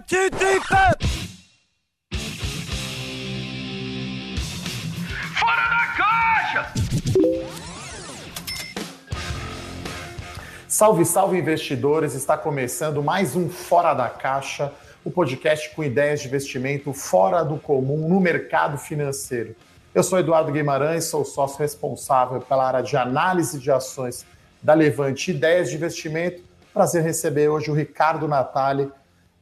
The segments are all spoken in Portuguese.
Titica! Fora da caixa! Salve, salve investidores! Está começando mais um Fora da Caixa, o podcast com ideias de investimento fora do comum no mercado financeiro. Eu sou Eduardo Guimarães, sou sócio responsável pela área de análise de ações da Levante Ideias de Investimento. Prazer receber hoje o Ricardo Natali.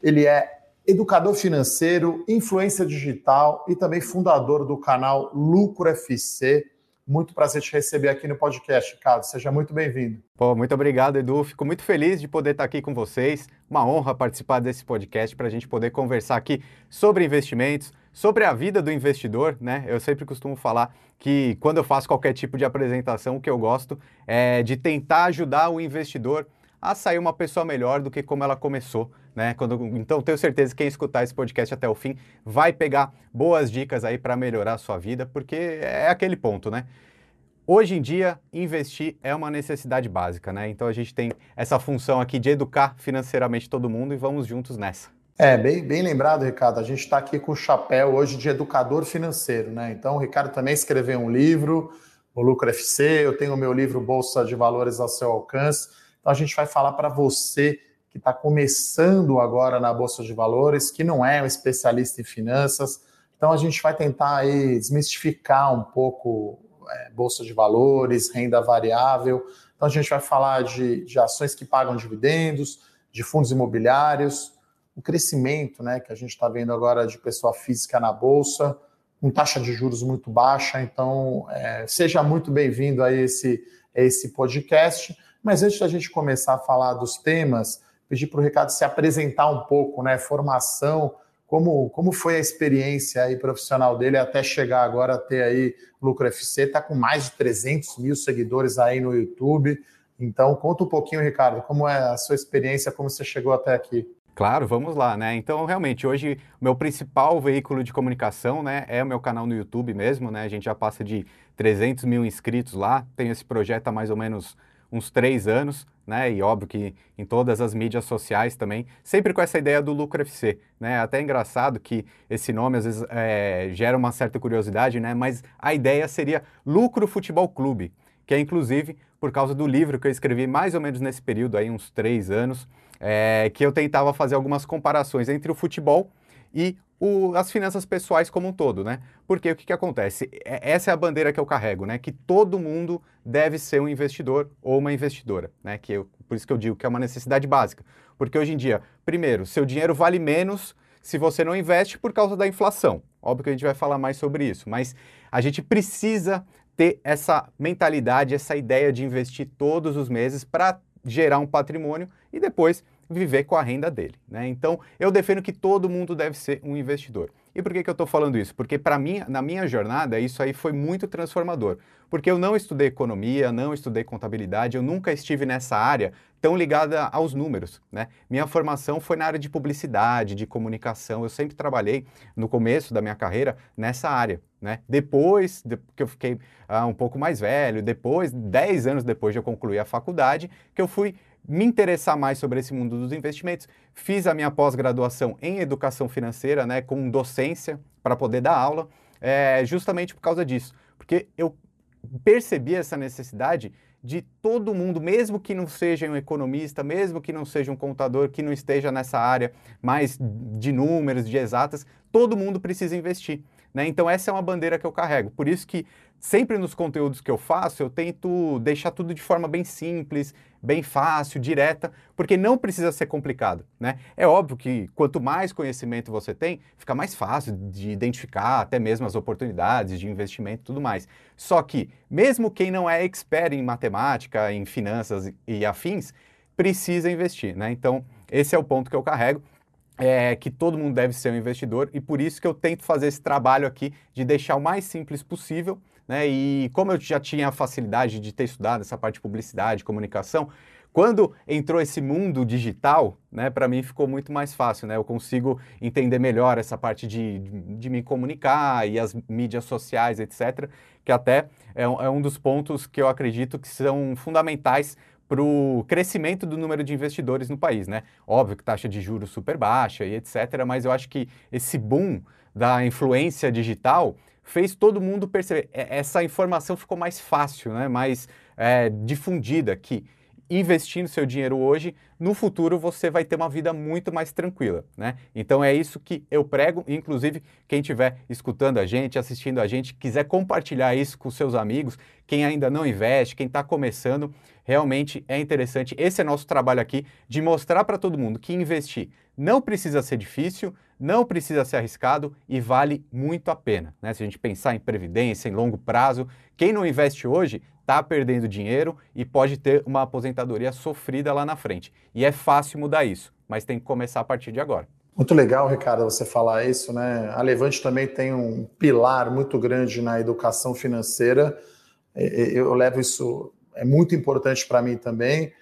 Ele é educador financeiro, influência digital e também fundador do canal Lucro FC. Muito prazer te receber aqui no podcast, Ricardo. Seja muito bem-vindo. Pô, muito obrigado, Edu. Fico muito feliz de poder estar aqui com vocês. Uma honra participar desse podcast para a gente poder conversar aqui sobre investimentos, sobre a vida do investidor, né? Eu sempre costumo falar que quando eu faço qualquer tipo de apresentação, o que eu gosto é de tentar ajudar o investidor a sair uma pessoa melhor do que como ela começou, né? Quando, então tenho certeza que quem escutar esse podcast até o fim vai pegar boas dicas aí para melhorar a sua vida, porque é aquele ponto, né? Hoje em dia, investir é uma necessidade básica, né? Então a gente tem essa função aqui de educar financeiramente todo mundo e vamos juntos nessa. É, bem, bem lembrado, Ricardo. A gente está aqui com o chapéu hoje de educador financeiro, né? Então, o Ricardo também escreveu um livro, o Lucro FC, eu tenho o meu livro Bolsa de Valores ao seu alcance. Então, a gente vai falar para você que está começando agora na Bolsa de Valores, que não é um especialista em finanças. Então, a gente vai tentar aí desmistificar um pouco é, Bolsa de Valores, renda variável. Então, a gente vai falar de, de ações que pagam dividendos, de fundos imobiliários, o crescimento né, que a gente está vendo agora de pessoa física na Bolsa, com taxa de juros muito baixa. Então, é, seja muito bem-vindo a esse, a esse podcast. Mas antes da gente começar a falar dos temas, pedir para o Ricardo se apresentar um pouco, né? Formação, como, como foi a experiência aí profissional dele até chegar agora a ter aí Lucro FC, está com mais de 300 mil seguidores aí no YouTube. Então, conta um pouquinho, Ricardo, como é a sua experiência, como você chegou até aqui. Claro, vamos lá, né? Então, realmente, hoje o meu principal veículo de comunicação, né, é o meu canal no YouTube mesmo, né? A gente já passa de 300 mil inscritos lá, tenho esse projeto há mais ou menos uns três anos, né? E óbvio que em todas as mídias sociais também, sempre com essa ideia do Lucro FC, né? Até é engraçado que esse nome às vezes é, gera uma certa curiosidade, né? Mas a ideia seria Lucro Futebol Clube, que é inclusive por causa do livro que eu escrevi mais ou menos nesse período aí, uns três anos, é, que eu tentava fazer algumas comparações entre o futebol e o, as finanças pessoais como um todo, né? Porque o que, que acontece? É, essa é a bandeira que eu carrego, né? Que todo mundo deve ser um investidor ou uma investidora, né? Que eu, por isso que eu digo que é uma necessidade básica. Porque hoje em dia, primeiro, seu dinheiro vale menos se você não investe por causa da inflação. Óbvio que a gente vai falar mais sobre isso, mas a gente precisa ter essa mentalidade, essa ideia de investir todos os meses para gerar um patrimônio e depois viver com a renda dele. Né? Então, eu defendo que todo mundo deve ser um investidor. E por que, que eu estou falando isso? Porque para mim, na minha jornada, isso aí foi muito transformador. Porque eu não estudei economia, não estudei contabilidade, eu nunca estive nessa área tão ligada aos números. Né? Minha formação foi na área de publicidade, de comunicação. Eu sempre trabalhei no começo da minha carreira nessa área. Né? Depois de, que eu fiquei ah, um pouco mais velho, depois, 10 anos depois de eu concluir a faculdade, que eu fui me interessar mais sobre esse mundo dos investimentos. Fiz a minha pós-graduação em educação financeira, né, com docência para poder dar aula, é, justamente por causa disso, porque eu percebi essa necessidade de todo mundo, mesmo que não seja um economista, mesmo que não seja um contador, que não esteja nessa área mais de números, de exatas, todo mundo precisa investir. Né? Então essa é uma bandeira que eu carrego. Por isso que sempre nos conteúdos que eu faço, eu tento deixar tudo de forma bem simples, bem fácil, direta, porque não precisa ser complicado, né? É óbvio que quanto mais conhecimento você tem, fica mais fácil de identificar até mesmo as oportunidades de investimento e tudo mais. Só que, mesmo quem não é expert em matemática, em finanças e afins, precisa investir, né? Então, esse é o ponto que eu carrego é, que todo mundo deve ser um investidor e por isso que eu tento fazer esse trabalho aqui de deixar o mais simples possível. Né? E como eu já tinha a facilidade de ter estudado essa parte de publicidade, comunicação, quando entrou esse mundo digital, né, para mim ficou muito mais fácil, né? Eu consigo entender melhor essa parte de, de, de me comunicar e as mídias sociais, etc., que até é é um dos pontos que eu acredito que são fundamentais para o crescimento do número de investidores no país, né? Óbvio que taxa de juros super baixa e etc., mas eu acho que esse boom da influência digital fez todo mundo perceber. Essa informação ficou mais fácil, né? mais é, difundida, que investindo seu dinheiro hoje, no futuro você vai ter uma vida muito mais tranquila, né? Então é isso que eu prego, inclusive quem estiver escutando a gente, assistindo a gente, quiser compartilhar isso com seus amigos, quem ainda não investe, quem está começando, realmente é interessante. Esse é nosso trabalho aqui de mostrar para todo mundo que investir não precisa ser difícil, não precisa ser arriscado e vale muito a pena. Né? Se a gente pensar em previdência, em longo prazo, quem não investe hoje está perdendo dinheiro e pode ter uma aposentadoria sofrida lá na frente. E é fácil mudar isso, mas tem que começar a partir de agora. Muito legal, Ricardo, você falar isso, né? A Levante também tem um pilar muito grande na educação financeira. Eu levo isso, é muito importante para mim também.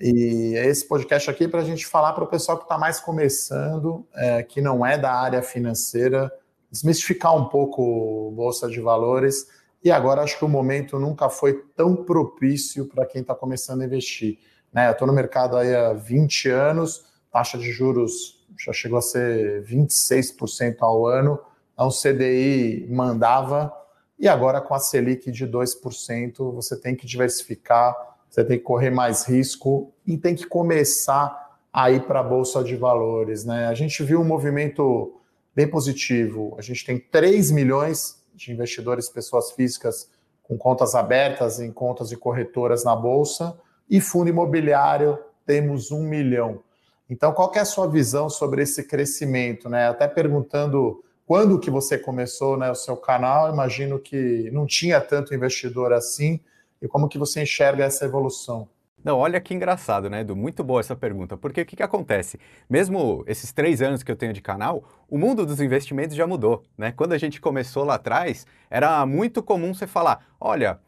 E esse podcast aqui é para a gente falar para o pessoal que está mais começando, é, que não é da área financeira, desmistificar um pouco Bolsa de Valores. E agora acho que o momento nunca foi tão propício para quem está começando a investir. Né? Eu estou no mercado aí há 20 anos, taxa de juros já chegou a ser 26% ao ano, então CDI mandava, e agora com a Selic de 2%, você tem que diversificar você tem que correr mais risco e tem que começar a ir para a Bolsa de Valores. Né? A gente viu um movimento bem positivo. A gente tem 3 milhões de investidores, pessoas físicas, com contas abertas em contas de corretoras na Bolsa, e fundo imobiliário temos um milhão. Então, qual é a sua visão sobre esse crescimento? Né? Até perguntando quando que você começou né, o seu canal, imagino que não tinha tanto investidor assim, e como que você enxerga essa evolução? Não, olha que engraçado, né, Edu? Muito boa essa pergunta, porque o que, que acontece? Mesmo esses três anos que eu tenho de canal, o mundo dos investimentos já mudou, né? Quando a gente começou lá atrás, era muito comum você falar, olha,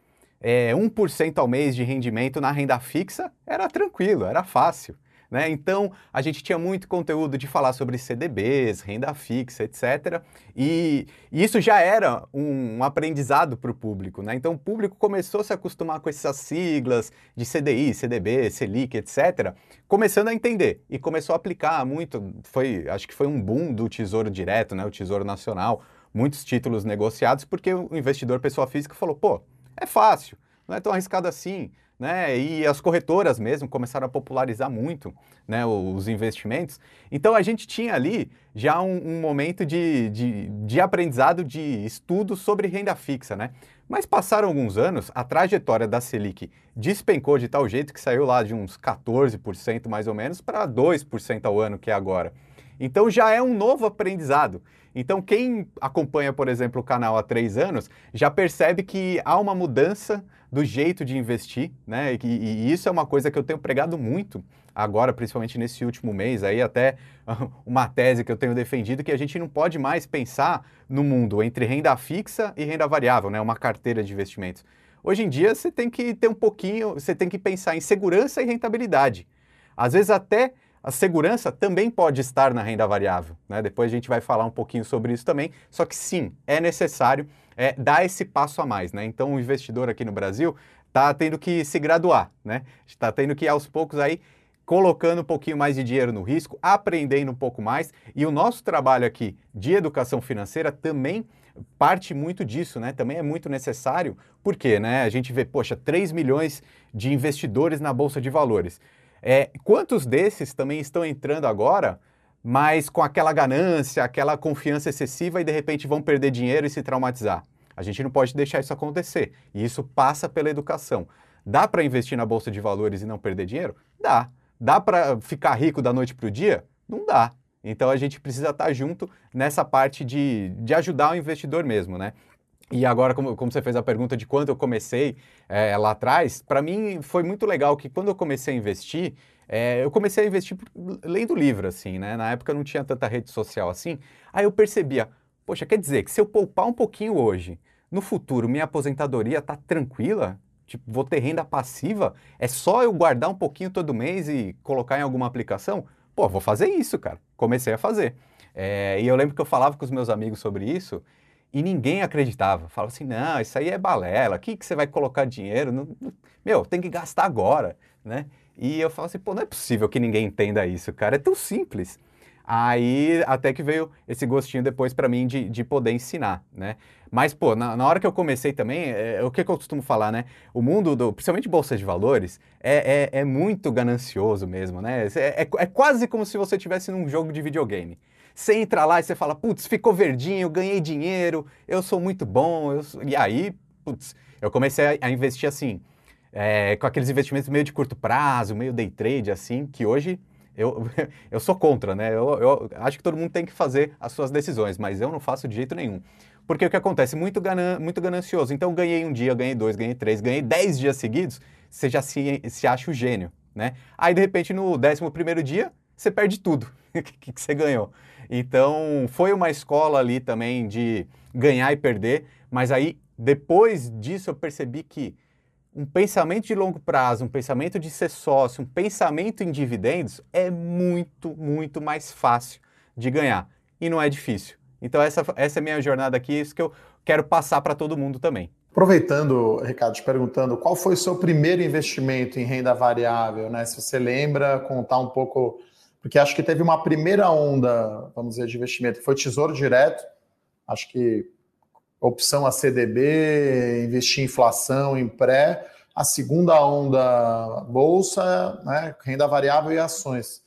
é, 1% ao mês de rendimento na renda fixa era tranquilo, era fácil. Né? Então, a gente tinha muito conteúdo de falar sobre CDBs, renda fixa, etc. E, e isso já era um, um aprendizado para o público. Né? Então, o público começou a se acostumar com essas siglas de CDI, CDB, Selic, etc., começando a entender e começou a aplicar muito. Foi, acho que foi um boom do Tesouro Direto, né? o Tesouro Nacional, muitos títulos negociados, porque o investidor pessoa física falou: pô, é fácil, não é tão arriscado assim né? E as corretoras mesmo começaram a popularizar muito né, os investimentos. Então a gente tinha ali já um, um momento de, de, de, aprendizado, de estudo sobre renda fixa, né? Mas passaram alguns anos, a trajetória da Selic despencou de tal jeito que saiu lá de uns 14% mais ou menos para 2% ao ano que é agora. Então já é um novo aprendizado. Então quem acompanha, por exemplo, o canal há três anos já percebe que há uma mudança do jeito de investir, né? E, e, isso é uma coisa que eu tenho pregado muito agora, principalmente nesse último mês, aí até uma tese que eu tenho defendido que a gente não pode mais pensar no mundo entre renda fixa e renda variável, né? Uma carteira de investimentos. Hoje em dia você tem que ter um pouquinho, você tem que pensar em segurança e rentabilidade. Às vezes até a segurança também pode estar na renda variável. Né? Depois a gente vai falar um pouquinho sobre isso também. Só que sim, é necessário é, dar esse passo a mais. Né? Então o investidor aqui no Brasil está tendo que se graduar, né? Está tendo que aos poucos aí colocando um pouquinho mais de dinheiro no risco, aprendendo um pouco mais. E o nosso trabalho aqui de educação financeira também parte muito disso, né? Também é muito necessário, porque né, a gente vê, poxa, 3 milhões de investidores na Bolsa de Valores. É, quantos desses também estão entrando agora, mas com aquela ganância, aquela confiança excessiva e de repente vão perder dinheiro e se traumatizar? A gente não pode deixar isso acontecer. E isso passa pela educação. Dá para investir na bolsa de valores e não perder dinheiro? Dá. Dá para ficar rico da noite para o dia? Não dá. Então a gente precisa estar tá junto nessa parte de, de ajudar o investidor mesmo, né? E agora, como, como, você fez a pergunta de quando eu comecei é, lá atrás, para mim foi muito legal que quando eu comecei a investir, é, eu comecei a investir lendo livro, assim, né? Na época não tinha tanta rede social assim. Aí eu percebia, poxa, quer dizer que se eu poupar um pouquinho hoje, no futuro minha aposentadoria tá tranquila? Tipo, vou ter renda passiva? É só eu guardar um pouquinho todo mês e colocar em alguma aplicação? Pô, vou fazer isso, cara. Comecei a fazer. É, e eu lembro que eu falava com os meus amigos sobre isso E ninguém acreditava. Falava assim, não, isso aí é balela, aqui que você vai colocar dinheiro? Meu, tem que gastar agora, né? E eu falo assim, pô, não é possível que ninguém entenda isso, cara, é tão simples. Aí até que veio esse gostinho depois para mim de, de poder ensinar, né? Mas, pô, na, na hora que eu comecei também, é, o que, eu costumo falar, né? O mundo, do, principalmente Bolsa de Valores, é, é, é muito ganancioso mesmo, né? É, é, é quase como se você estivesse num jogo de videogame. Você entra lá e você fala, putz, ficou verdinho, ganhei dinheiro, eu sou muito bom. Sou... E aí, putz, eu comecei a, a investir assim, é, com aqueles investimentos meio de curto prazo, meio day trade, assim, que hoje eu, eu sou contra, né? Eu, eu, acho que todo mundo tem que fazer as suas decisões, mas eu não faço de jeito nenhum. Porque o que acontece? Muito, ganan muito ganancioso. Então, ganhei um dia, ganhei dois, ganhei três, ganhei dez dias seguidos, você já se, se acha o gênio, né? Aí, de repente, no décimo primeiro dia, você perde tudo que, que você ganhou. Então, foi uma escola ali também de ganhar e perder, mas aí, depois disso, eu percebi que um pensamento de longo prazo, um pensamento de ser sócio, um pensamento em dividendos é muito, muito mais fácil de ganhar. E não é difícil. Então, essa, essa é minha jornada aqui, isso que eu quero passar para todo mundo também. Aproveitando, Ricardo, te perguntando, qual foi o seu primeiro investimento em renda variável? Né? Se você lembra, contar um pouco, porque acho que teve uma primeira onda, vamos dizer, de investimento, foi Tesouro Direto, acho que opção a CDB, investir em inflação, em pré. A segunda onda, bolsa, né, renda variável e ações.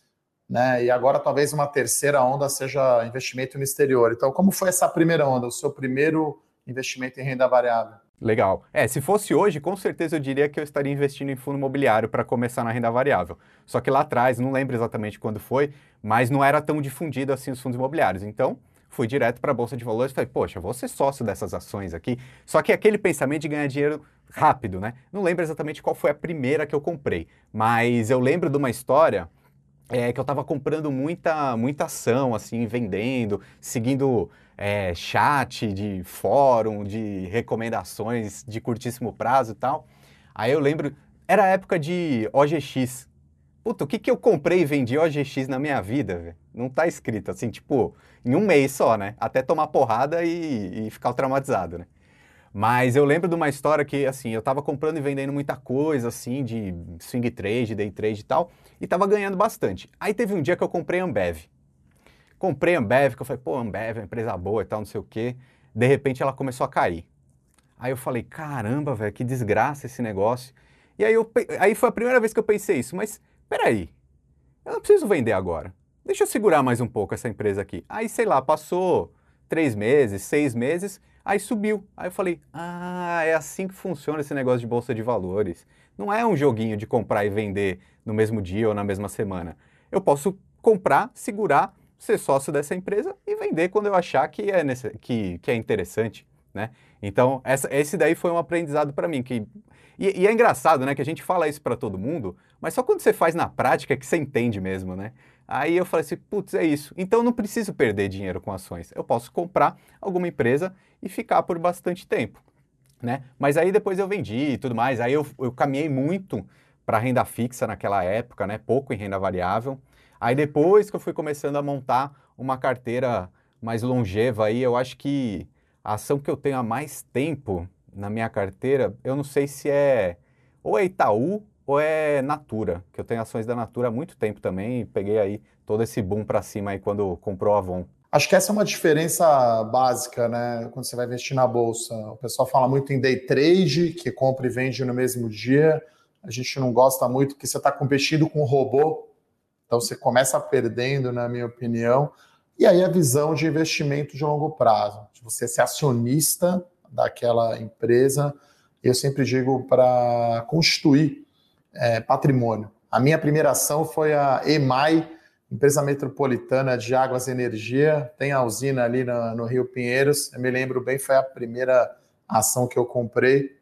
Né? E agora talvez uma terceira onda seja investimento no exterior. Então, como foi essa primeira onda, o seu primeiro investimento em renda variável? Legal. É, se fosse hoje, com certeza eu diria que eu estaria investindo em fundo imobiliário para começar na renda variável. Só que lá atrás, não lembro exatamente quando foi, mas não era tão difundido assim os fundos imobiliários. Então, fui direto para a Bolsa de Valores e falei, poxa, vou ser sócio dessas ações aqui. Só que aquele pensamento de ganhar dinheiro rápido, né? Não lembro exatamente qual foi a primeira que eu comprei, mas eu lembro de uma história é, que eu estava comprando muita, muita ação, assim, vendendo, seguindo é, chat de fórum, de recomendações de curtíssimo prazo e tal. Aí eu lembro, era a época de OGX. Puta, o que, que eu comprei e vendi OGX na minha vida? Não tá escrito, assim, tipo, em um mês só, né? Até tomar porrada e, e ficar traumatizado, né? Mas eu lembro de uma história que, assim, eu tava comprando e vendendo muita coisa, assim, de swing trade, day trade e tal, e tava ganhando bastante. Aí teve um dia que eu comprei Ambev. Comprei Ambev, que eu falei, pô, Ambev é uma empresa boa e tal, não sei o quê. De repente ela começou a cair. Aí eu falei, caramba, velho, que desgraça esse negócio. E aí, eu, aí foi a primeira vez que eu pensei isso, mas peraí, eu não preciso vender agora deixa eu segurar mais um pouco essa empresa aqui. Aí, sei lá, passou três meses, seis meses, aí subiu. Aí eu falei, ah, é assim que funciona esse negócio de bolsa de valores. Não é um joguinho de comprar e vender no mesmo dia ou na mesma semana. Eu posso comprar, segurar, ser sócio dessa empresa e vender quando eu achar que é, que, que é interessante. Né? Então, essa, esse daí foi um aprendizado para mim. Que, e, e, é engraçado, né, que a gente fala isso para todo mundo, mas só quando você faz na prática que você entende mesmo, né? Aí eu falei assim, putz, é isso. Então não preciso perder dinheiro com ações. Eu posso comprar alguma empresa e ficar por bastante tempo, né? Mas aí depois eu vendi e tudo mais. Aí eu, eu caminhei muito para renda fixa naquela época, né? Pouco em renda variável. Aí depois que eu fui começando a montar uma carteira mais longeva aí, eu acho que a ação que eu tenho há mais tempo na minha carteira, eu não sei se é ou é Itaú ou é Natura, que eu tenho ações da Natura há muito tempo também e peguei aí todo esse boom para cima aí quando comprou a Avon. Acho que essa é uma diferença básica, né? Quando você vai investir na bolsa. O pessoal fala muito em day trade, que compra e vende no mesmo dia. A gente não gosta muito que você está competindo com um robô, então você começa perdendo, na minha opinião. E aí a visão de investimento de longo prazo, de você ser acionista daquela empresa. Eu sempre digo para constituir é, patrimônio. A minha primeira ação foi a EMAI, empresa metropolitana de águas e energia, tem a usina ali no, no Rio Pinheiros. Eu me lembro bem, foi a primeira ação que eu comprei.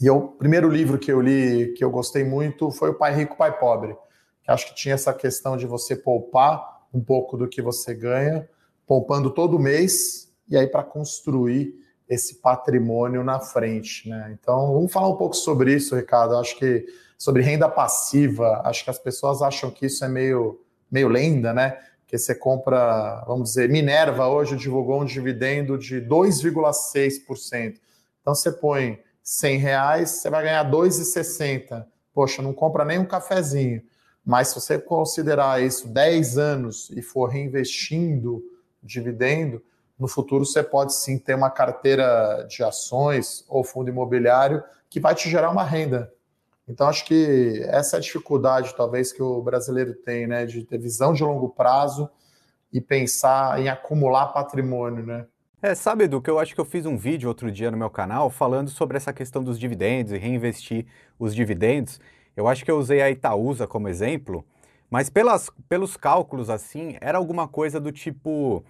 E o primeiro livro que eu li, que eu gostei muito, foi o Pai Rico, Pai Pobre, que acho que tinha essa questão de você poupar um pouco do que você ganha, poupando todo mês, e aí para construir esse patrimônio na frente. Né? Então, vamos falar um pouco sobre isso, Ricardo. Acho que sobre renda passiva, acho que as pessoas acham que isso é meio, meio lenda, né? que você compra, vamos dizer, Minerva hoje divulgou um dividendo de 2,6%. Então você põe 100 reais, você vai ganhar 2,60. Poxa, não compra nem um cafezinho. Mas se você considerar isso 10 anos e for reinvestindo dividendo, no futuro você pode sim ter uma carteira de ações ou fundo imobiliário que vai te gerar uma renda. Então, acho que essa é a dificuldade, talvez, que o brasileiro tem, né? De ter visão de longo prazo e pensar em acumular patrimônio, né? É, sabe, Edu, que eu acho que eu fiz um vídeo outro dia no meu canal falando sobre essa questão dos dividendos e reinvestir os dividendos. Eu acho que eu usei a Itaúsa como exemplo, mas pelas, pelos cálculos assim, era alguma coisa do tipo,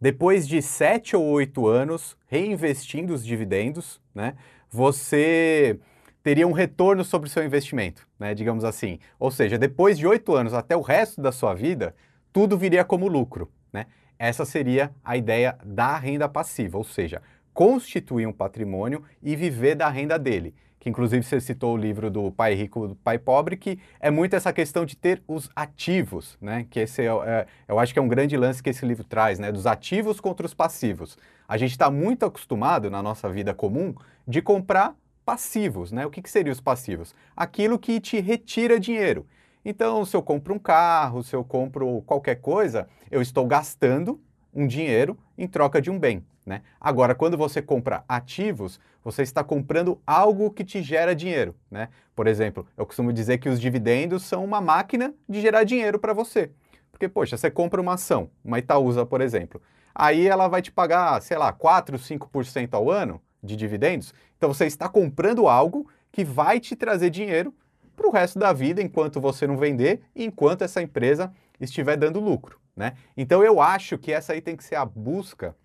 depois de sete ou oito anos reinvestindo os dividendos, né, você teria um retorno sobre o seu investimento, né, digamos assim. Ou seja, depois de oito anos até o resto da sua vida, tudo viria como lucro, né? Essa seria a ideia da renda passiva, ou seja, constituir um patrimônio e viver da renda dele. Que inclusive você citou o livro do Pai Rico do Pai Pobre, que é muito essa questão de ter os ativos, né? Que esse é, é, eu acho que é um grande lance que esse livro traz, né? Dos ativos contra os passivos. A gente está muito acostumado na nossa vida comum de comprar passivos, né? O que, que seriam os passivos? Aquilo que te retira dinheiro. Então, se eu compro um carro, se eu compro qualquer coisa, eu estou gastando um dinheiro em troca de um bem. Né? Agora, quando você compra ativos, você está comprando algo que te gera dinheiro. Né? Por exemplo, eu costumo dizer que os dividendos são uma máquina de gerar dinheiro para você. Porque, poxa, você compra uma ação, uma Itaúsa, por exemplo, aí ela vai te pagar, sei lá, 4, 5% ao ano de dividendos. Então, você está comprando algo que vai te trazer dinheiro para o resto da vida, enquanto você não vender e enquanto essa empresa estiver dando lucro. Né? Então eu acho que essa aí tem que ser a busca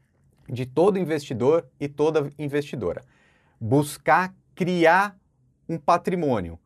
de todo investidor e toda investidora. Buscar criar um patrimônio,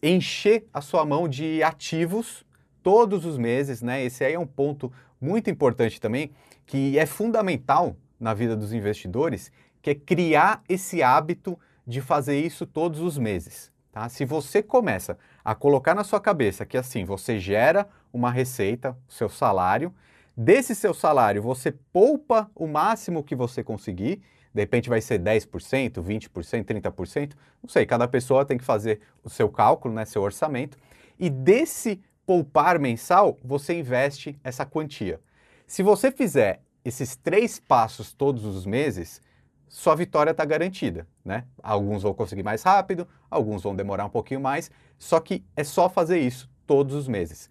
encher a sua mão de ativos todos os meses, né? Esse aí é um ponto muito importante também, que é fundamental na vida dos investidores, que é criar esse hábito de fazer isso todos os meses. Tá? Se você começa a colocar na sua cabeça que assim você gera uma receita, seu salário, desse seu salário você poupa o máximo que você conseguir, de repente vai ser 10%, 20%, 30%, não sei, cada pessoa tem que fazer o seu cálculo, né, seu orçamento, e desse poupar mensal você investe essa quantia. Se você fizer esses três passos todos os meses, sua vitória está garantida, né? Alguns vão conseguir mais rápido, alguns vão demorar um pouquinho mais, só que é só fazer isso todos os meses.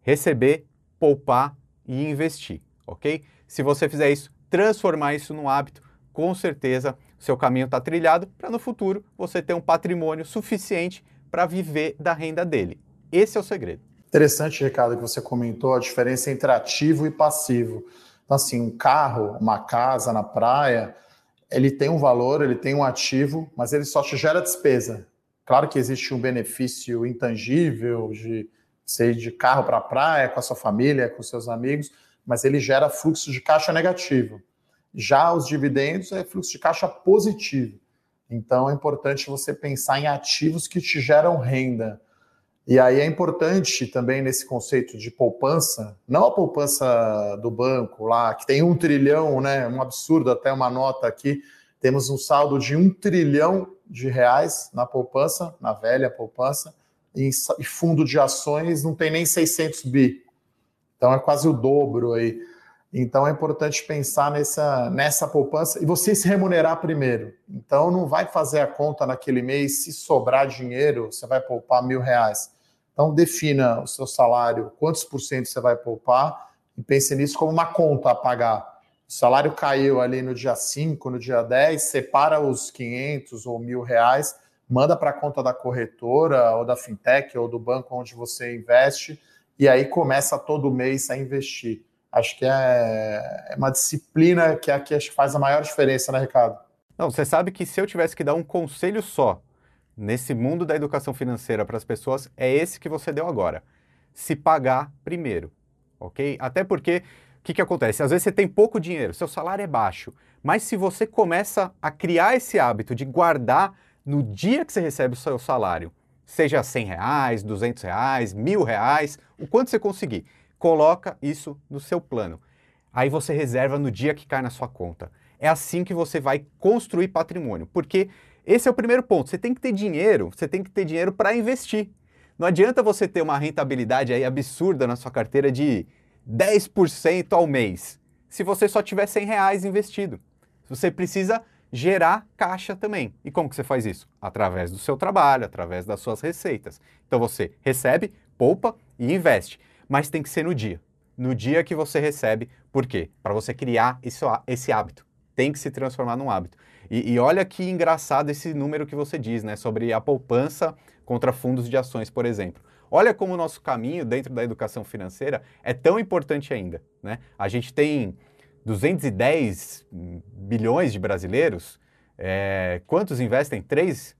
Receber, poupar e investir, ok? Se você fizer isso, transformar isso num hábito, com certeza seu caminho está trilhado para no futuro você ter um patrimônio suficiente para viver da renda dele. Esse é o segredo. Interessante, Ricardo, que você comentou a diferença entre ativo e passivo. Então, assim, um carro, uma casa na praia, ele tem um valor, ele tem um ativo, mas ele só te gera despesa. Claro que existe um benefício intangível de ser de carro para a praia, com a sua família, com seus amigos, mas ele gera fluxo de caixa negativo. Já os dividendos é fluxo de caixa positivo. Então é importante você pensar em ativos que te geram renda. E aí é importante também nesse conceito de poupança, não a poupança do banco lá, que tem um trilhão, né? Um absurdo, até uma nota aqui. Temos um saldo de um trilhão de reais na poupança, na velha poupança, e fundo de ações não tem nem 600 bi. Então é quase o dobro aí. Então é importante pensar nessa, nessa poupança e você se remunerar primeiro. Então não vai fazer a conta naquele mês, se sobrar dinheiro, você vai poupar mil reais então, defina o seu salário, quantos por cento você vai poupar e pense nisso como uma conta a pagar. O salário caiu ali no dia 5, no dia 10, separa os 500 ou mil reais, manda para a conta da corretora ou da fintech ou do banco onde você investe e aí começa todo mês a investir. Acho que é, é uma disciplina que aqui acho que faz a maior diferença, né, Ricardo? Não, você sabe que se eu tivesse que dar um conselho só nesse mundo da educação financeira para as pessoas é esse que você deu agora. Se pagar primeiro, ok? Até porque, o que, que acontece? Às vezes você tem pouco dinheiro, seu salário é baixo, mas se você começa a criar esse hábito de guardar no dia que você recebe o seu salário, seja 100 reais, 200 reais, mil reais, o quanto você conseguir, coloca isso no seu plano. Aí você reserva no dia que cai na sua conta. É assim que você vai construir patrimônio, porque esse é o primeiro ponto. Você tem que ter dinheiro, você tem que ter dinheiro para investir. Não adianta você ter uma rentabilidade aí absurda na sua carteira de 10% ao mês, se você só tiver 100 reais investido. Você precisa gerar caixa também. E como que você faz isso? Através do seu trabalho, através das suas receitas. Então você recebe, poupa e investe. Mas tem que ser no dia. No dia que você recebe. Por quê? Para você criar esse, esse hábito. Tem que se transformar num hábito. E, e, olha que engraçado esse número que você diz, né? Sobre a poupança contra fundos de ações, por exemplo. Olha como o nosso caminho dentro da educação financeira é tão importante ainda. Né? A gente tem 210 bilhões de brasileiros. É, quantos investem? 3,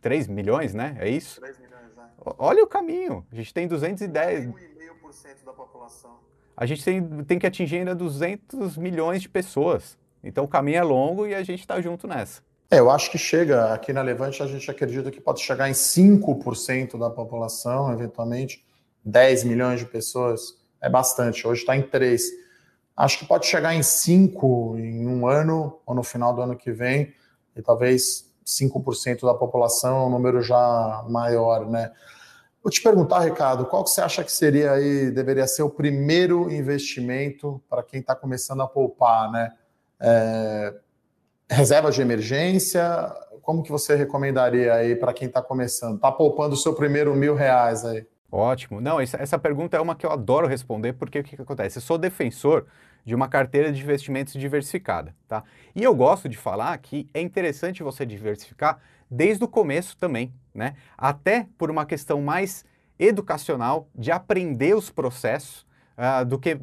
3 milhões, né? É isso? 3 milhões, né? Olha o caminho. A gente tem 210. 1,5% da população. A gente tem, tem que atingir ainda 200 milhões de pessoas. Então o caminho é longo e a gente está junto nessa. É, eu acho que chega, aqui na Levante a gente acredita que pode chegar em 5% da população, eventualmente, 10 milhões de pessoas, é bastante, hoje está em 3. Acho que pode chegar em 5 em um ano, ou no final do ano que vem, e talvez 5% da população é um número já maior, né? Vou te perguntar, Ricardo, qual que você acha que seria aí, deveria ser o primeiro investimento para quem está começando a poupar, né? É, reservas de emergência, como que você recomendaria aí para quem está começando? Está poupando o seu primeiro mil reais aí? Ótimo. Não, essa pergunta é uma que eu adoro responder, porque o que, que acontece? Eu sou defensor de uma carteira de investimentos diversificada, tá? E eu gosto de falar que é interessante você diversificar desde o começo também, né? Até por uma questão mais educacional de aprender os processos uh, do que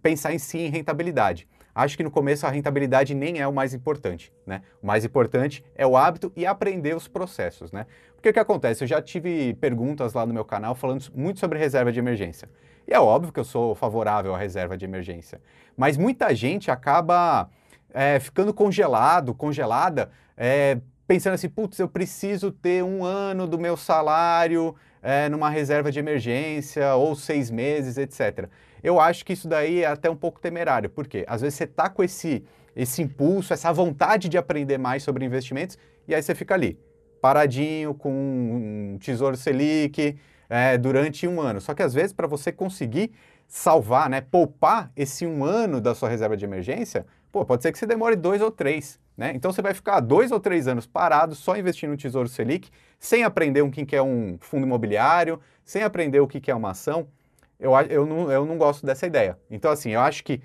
pensar em si em rentabilidade. Acho que no começo a rentabilidade nem é o mais importante, né? O mais importante é o hábito e aprender os processos, né? Porque o que acontece? Eu já tive perguntas lá no meu canal falando muito sobre reserva de emergência. E é óbvio que eu sou favorável à reserva de emergência. Mas muita gente acaba é, ficando congelado, congelada, é, pensando assim, putz, eu preciso ter um ano do meu salário é, numa reserva de emergência, ou seis meses, etc. Eu acho que isso daí é até um pouco temerário, porque às vezes você está com esse, esse impulso, essa vontade de aprender mais sobre investimentos, e aí você fica ali, paradinho, com um tesouro Selic é, durante um ano. Só que às vezes, para você conseguir salvar, né, poupar esse um ano da sua reserva de emergência, pô, pode ser que você demore dois ou três. Né? Então você vai ficar dois ou três anos parado só investindo no Tesouro Selic, sem aprender o que é um fundo imobiliário, sem aprender o que é uma ação. Eu, eu, não, eu não gosto dessa ideia. Então, assim, eu acho que,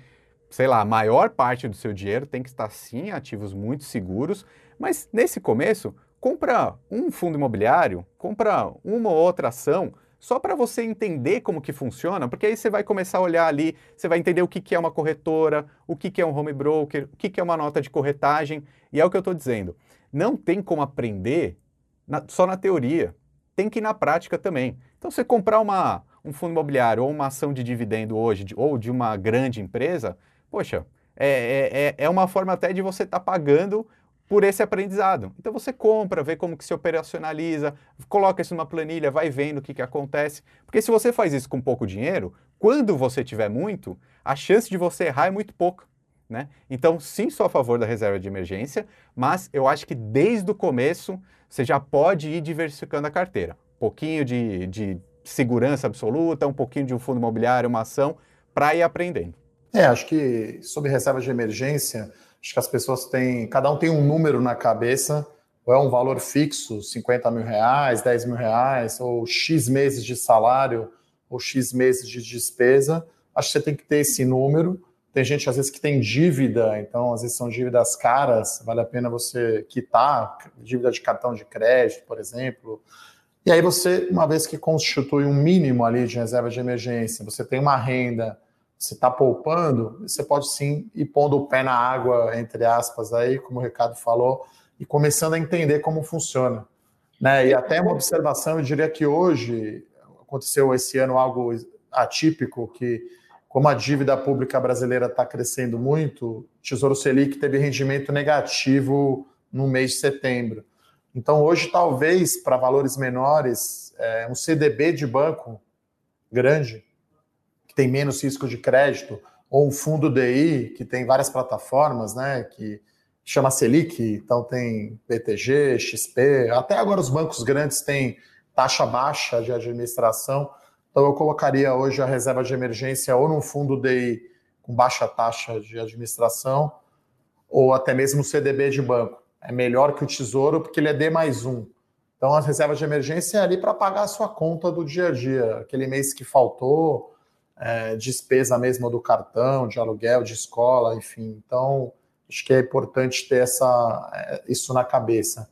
sei lá, a maior parte do seu dinheiro tem que estar sim ativos muito seguros, mas nesse começo, compra um fundo imobiliário, compra uma ou outra ação, só para você entender como que funciona, porque aí você vai começar a olhar ali, você vai entender o que, que é uma corretora, o que, que é um home broker, o que, que é uma nota de corretagem, e é o que eu estou dizendo. Não tem como aprender na, só na teoria, tem que ir na prática também. Então, você comprar uma, um fundo imobiliário ou uma ação de dividendo hoje, de, ou de uma grande empresa, poxa, é, é, é, é uma forma até de você estar tá pagando por esse aprendizado. Então você compra, vê como que se operacionaliza, coloca isso numa planilha, vai vendo o que, que acontece. Porque se você faz isso com pouco dinheiro, quando você tiver muito, a chance de você errar é muito pouca. Né? Então, sim, sou a favor da reserva de emergência, mas eu acho que desde o começo você já pode ir diversificando a carteira. Pouquinho de, de segurança absoluta, um pouquinho de um fundo imobiliário, uma ação, para ir aprendendo. É, acho que sobre reserva de emergência, Acho que as pessoas têm, cada um tem um número na cabeça, ou é um valor fixo, 50 mil reais, 10 mil reais, ou X meses de salário, ou X meses de despesa. Acho que você tem que ter esse número. Tem gente, às vezes, que tem dívida, então, às vezes, são dívidas caras, vale a pena você quitar, dívida de cartão de crédito, por exemplo. E aí você, uma vez que constitui um mínimo ali de reserva de emergência, você tem uma renda você está poupando, você pode sim ir pondo o pé na água, entre aspas, aí, como o Ricardo falou, e começando a entender como funciona. Né? E até uma observação, eu diria que hoje aconteceu esse ano algo atípico, que como a dívida pública brasileira está crescendo muito, o Tesouro Selic teve rendimento negativo no mês de setembro. Então, hoje, talvez, para valores menores, é, um CDB de banco grande tem menos risco de crédito, ou um fundo DI, que tem várias plataformas, né? Que chama Selic, então tem BTG, XP, até agora os bancos grandes têm taxa baixa de administração. Então eu colocaria hoje a reserva de emergência ou num fundo DI com baixa taxa de administração, ou até mesmo CDB de banco. É melhor que o Tesouro porque ele é D mais um. Então as reservas de emergência é ali para pagar a sua conta do dia a dia, aquele mês que faltou, é, despesa mesmo do cartão, de aluguel, de escola, enfim. Então acho que é importante ter essa, é, isso na cabeça.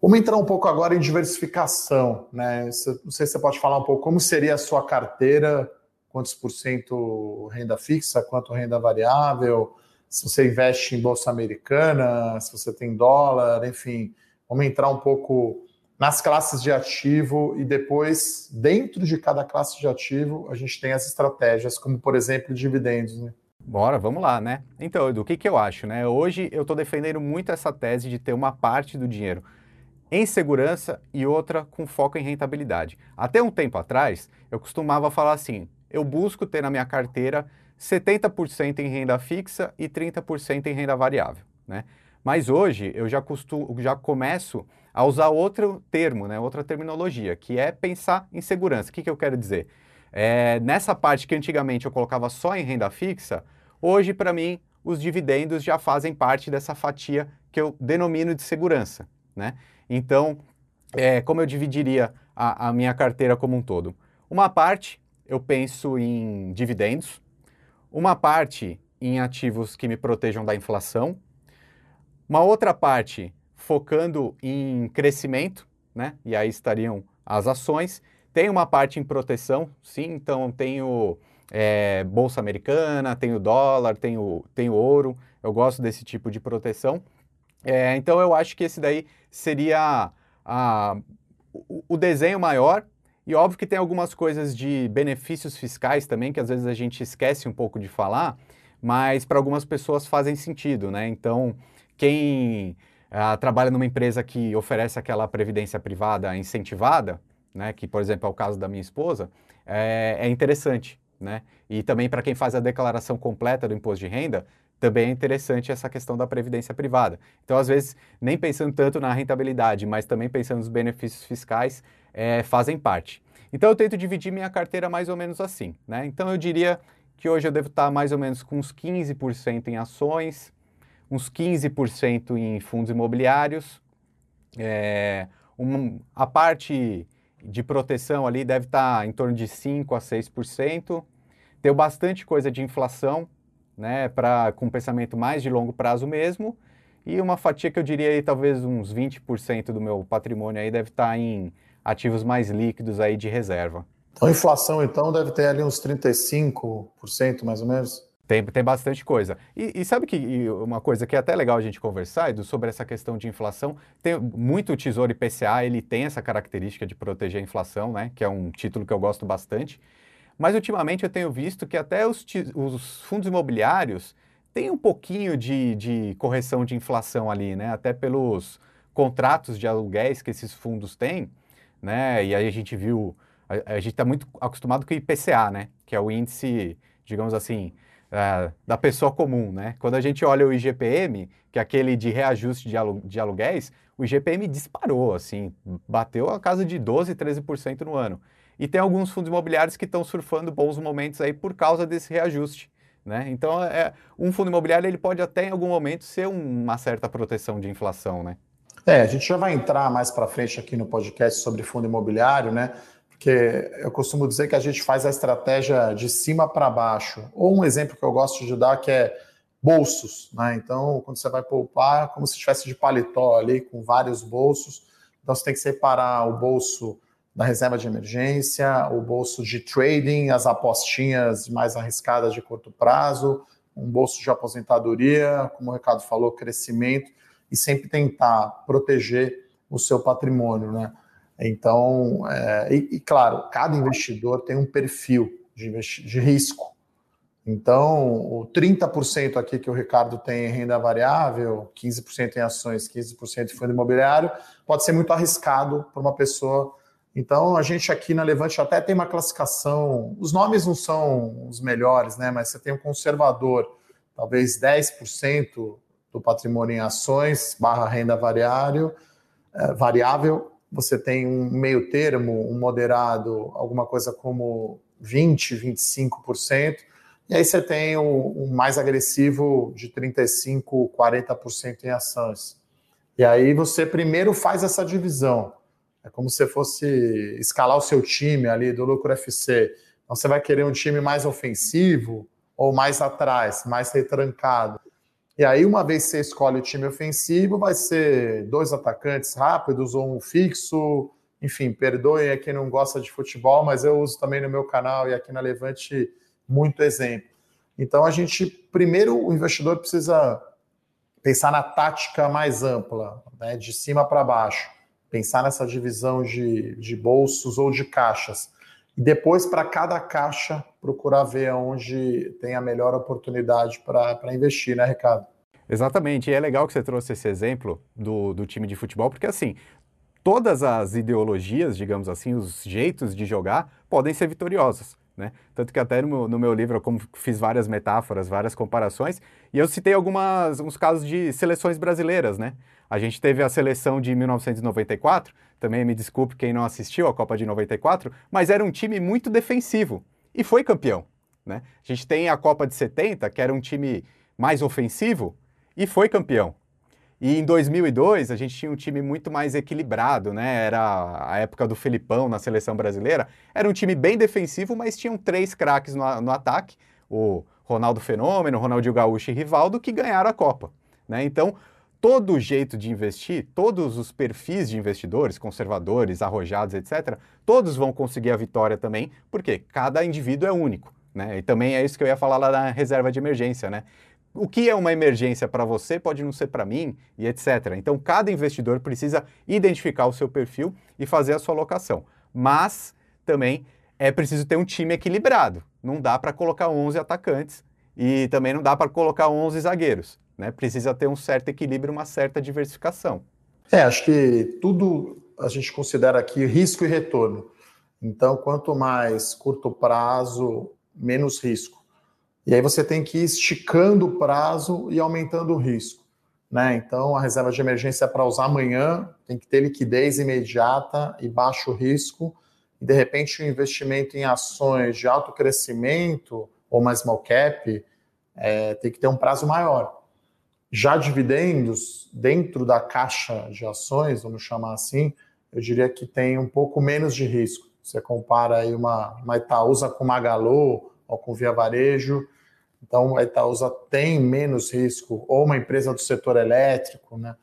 Vamos entrar um pouco agora em diversificação, né? Não sei se você pode falar um pouco como seria a sua carteira, quantos por cento renda fixa, quanto renda variável, se você investe em bolsa americana, se você tem dólar, enfim. Vamos entrar um pouco nas classes de ativo e depois, dentro de cada classe de ativo, a gente tem as estratégias, como por exemplo dividendos. Né? Bora, vamos lá, né? Então, do que, que eu acho, né? Hoje eu estou defendendo muito essa tese de ter uma parte do dinheiro em segurança e outra com foco em rentabilidade. Até um tempo atrás, eu costumava falar assim: eu busco ter na minha carteira 70% em renda fixa e 30% em renda variável, né? Mas hoje eu já, costumo, já começo a usar outro termo, né, outra terminologia, que é pensar em segurança. O que, que eu quero dizer? É, nessa parte que antigamente eu colocava só em renda fixa, hoje para mim os dividendos já fazem parte dessa fatia que eu denomino de segurança. Né? Então, é, como eu dividiria a, a minha carteira como um todo? Uma parte eu penso em dividendos, uma parte em ativos que me protejam da inflação, uma outra parte focando em crescimento, né? E aí estariam as ações. Tem uma parte em proteção, sim, então tenho é, bolsa americana, tenho dólar, tenho, tenho ouro. Eu gosto desse tipo de proteção. É, então eu acho que esse daí seria a, o, o desenho maior. E óbvio que tem algumas coisas de benefícios fiscais também, que às vezes a gente esquece um pouco de falar, mas para algumas pessoas fazem sentido, né? Então, quem uh, trabalha numa empresa que oferece aquela previdência privada incentivada, né, que, por exemplo, é o caso da minha esposa, é, é interessante. Né? E também para quem faz a declaração completa do imposto de renda, também é interessante essa questão da previdência privada. Então, às vezes, nem pensando tanto na rentabilidade, mas também pensando nos benefícios fiscais, é, fazem parte. Então, eu tento dividir minha carteira mais ou menos assim. Né? Então, eu diria que hoje eu devo estar mais ou menos com uns 15% em ações, uns 15% em fundos imobiliários, é, um, a parte de proteção ali deve estar em torno de 5% a 6%. Tem bastante coisa de inflação, né, pra, com pensamento mais de longo prazo mesmo, e uma fatia que eu diria aí, talvez uns 20% do meu patrimônio aí deve estar em ativos mais líquidos aí de reserva. Então, a inflação, então, deve ter ali uns 35%, mais ou menos? Tem, tem bastante coisa. E, e sabe que uma coisa que é até legal a gente conversar, Edu, sobre essa questão de inflação, tem muito o Tesouro IPCA, ele tem essa característica de proteger a inflação, né? Que é um título que eu gosto bastante. Mas ultimamente eu tenho visto que até os, os fundos imobiliários têm um pouquinho de, de correção de inflação ali, né? Até pelos contratos de aluguéis que esses fundos têm, né? E aí a gente viu, a, a gente está muito acostumado com o IPCA, né? Que é o índice, digamos assim, é, da pessoa comum, né? Quando a gente olha o IGPM, que é aquele de reajuste de, alu de aluguéis, o IGPM disparou, assim, bateu a casa de 12, 13% no ano. E tem alguns fundos imobiliários que estão surfando bons momentos aí por causa desse reajuste. Né? Então, é, um fundo imobiliário ele pode até em algum momento ser uma certa proteção de inflação. Né? É, a gente já vai entrar mais para frente aqui no podcast sobre fundo imobiliário, né? Porque eu costumo dizer que a gente faz a estratégia de cima para baixo. Ou um exemplo que eu gosto de dar que é bolsos, né? Então, quando você vai poupar, como se estivesse de paletó ali, com vários bolsos. Então, você tem que separar o bolso da reserva de emergência, o bolso de trading, as apostinhas mais arriscadas de curto prazo, um bolso de aposentadoria, como o Ricardo falou, crescimento, e sempre tentar proteger o seu patrimônio, né? Então, é, e, e, claro, cada investidor tem um perfil de, de risco. Então, o 30% aqui que o Ricardo tem em renda variável, 15% em ações, 15% em fundo imobiliário, pode ser muito arriscado para uma pessoa Então, a gente aqui na Levante até tem uma classificação, os nomes não são os melhores, né? Mas você tem um conservador, talvez 10% do patrimônio em ações, barra renda variável, é, variável. Você tem um meio termo, um moderado, alguma coisa como 20%, 25%. E aí você tem o, o mais agressivo de 35%, 40% em ações. E aí você primeiro faz essa divisão. É como se fosse escalar o seu time ali do Lucro FC. Então você vai querer um time mais ofensivo ou mais atrás, mais retrancado. E aí, uma vez que você escolhe o time ofensivo, vai ser dois atacantes rápidos ou um fixo. Enfim, perdoem a quem não gosta de futebol, mas eu uso também no meu canal e aqui na Levante muito exemplo. Então, a gente, primeiro, o investidor precisa pensar na tática mais ampla, né, de cima para baixo pensar nessa divisão de, de bolsos ou de caixas. E depois, para cada caixa, procurar ver onde tem a melhor oportunidade para investir, né, Ricardo? Exatamente. E é legal que você trouxe esse exemplo do, do time de futebol, porque assim, todas as ideologias, digamos assim, os jeitos de jogar podem ser vitoriosos. Né? Tanto que até no meu, no meu, livro eu fiz várias metáforas, várias comparações, e eu citei algumas uns casos de seleções brasileiras, né? A gente teve a seleção de 1994, também me desculpe quem não assistiu a Copa de 94, mas era um time muito defensivo e foi campeão. Né? A gente tem a Copa de 70, que era um time mais ofensivo e foi campeão. E em 2002 a gente tinha um time muito mais equilibrado, né? Era a época do Felipão na seleção brasileira. Era um time bem defensivo, mas tinham três craques no, no ataque: o Ronaldo Fenômeno, Ronaldinho Gaúcho e Rivaldo, que ganharam a Copa. Né? Então, todo jeito de investir, todos os perfis de investidores, conservadores, arrojados, etc., todos vão conseguir a vitória também, porque cada indivíduo é único. Né? E também é isso que eu ia falar lá na reserva de emergência, né? O que é uma emergência para você pode não ser para mim e etc. Então, cada investidor precisa identificar o seu perfil e fazer a sua alocação. Mas também é preciso ter um time equilibrado. Não dá para colocar 11 atacantes e também não dá para colocar 11 zagueiros. Né? Precisa ter um certo equilíbrio, uma certa diversificação. É, acho que tudo a gente considera aqui risco e retorno. Então, quanto mais curto prazo, menos risco. E aí você tem que ir esticando o prazo e aumentando o risco. Né? Então, a reserva de emergência é para usar amanhã, tem que ter liquidez imediata e baixo risco. E, de repente, o investimento em ações de alto crescimento ou mais small cap é, tem que ter um prazo maior. Já dividendos, dentro da caixa de ações, vamos chamar assim, eu diria que tem um pouco menos de risco. Você compara aí uma, uma Itaúsa com Magalu ou com Via Varejo, então a Itaúsa tem menos risco, ou uma empresa do setor elétrico, né?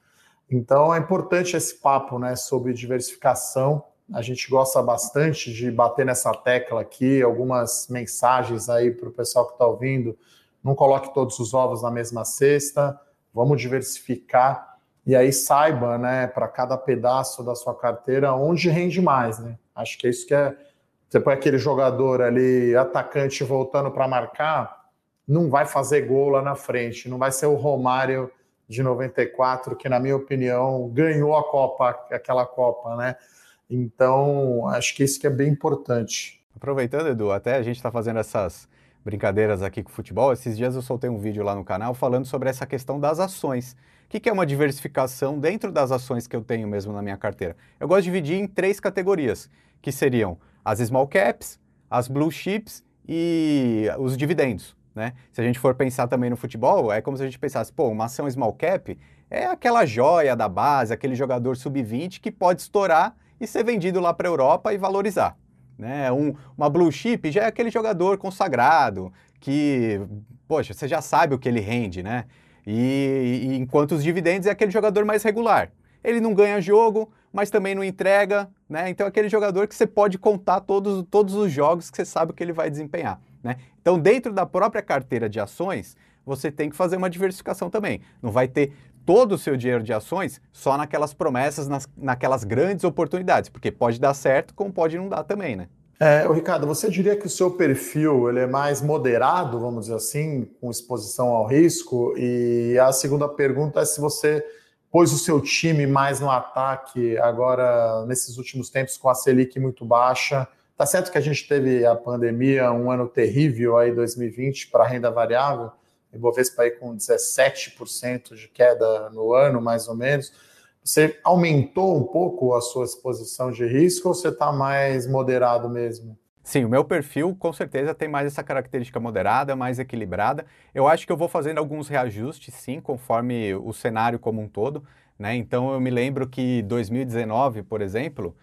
Então é importante esse papo né, sobre diversificação. A gente gosta bastante de bater nessa tecla aqui, algumas mensagens aí para o pessoal que está ouvindo. Não coloque todos os ovos na mesma cesta vamos diversificar e aí saiba, né, para cada pedaço da sua carteira onde rende mais, né? Acho que é isso que é. Você põe aquele jogador ali, atacante voltando para marcar, não vai fazer gol lá na frente, não vai ser o Romário de 94, que na minha opinião ganhou a Copa, aquela Copa, né? Então, acho que isso que é bem importante. Aproveitando, Edu, até a gente está fazendo essas brincadeiras aqui com futebol, esses dias eu soltei um vídeo lá no canal falando sobre essa questão das ações. O que é uma diversificação dentro das ações que eu tenho mesmo na minha carteira? Eu gosto de dividir em três categorias, que seriam as small caps, as blue chips e os dividendos. Né? Se a gente for pensar também no futebol, é como se a gente pensasse, pô, uma ação small cap é aquela joia da base, aquele jogador sub-20 que pode estourar e ser vendido lá para a Europa e valorizar. Né? Um, uma blue chip já é aquele jogador consagrado que, poxa, você já sabe o que ele rende, né? E, e enquanto os dividendos é aquele jogador mais regular. Ele não ganha jogo, mas também não entrega, né? Então é aquele jogador que você pode contar todos, todos os jogos que você sabe que ele vai desempenhar, né? Então dentro da própria carteira de ações, você tem que fazer uma diversificação também. Não vai ter todo o seu dinheiro de ações só naquelas promessas, nas, naquelas grandes oportunidades, porque pode dar certo, como pode não dar também, né? É, Ricardo, você diria que o seu perfil ele é mais moderado, vamos dizer assim, com exposição ao risco? E a segunda pergunta é se você pôs o seu time mais no ataque agora nesses últimos tempos com a Selic muito baixa. Tá certo que a gente teve a pandemia, um ano terrível aí 2020 para renda variável, Ibovespa aí com 17% de queda no ano, mais ou menos. Você aumentou um pouco a sua exposição de risco ou você está mais moderado mesmo? Sim, o meu perfil com certeza tem mais essa característica moderada, mais equilibrada. Eu acho que eu vou fazendo alguns reajustes, sim, conforme o cenário como um todo. Né? Então eu me lembro que 2019, por exemplo,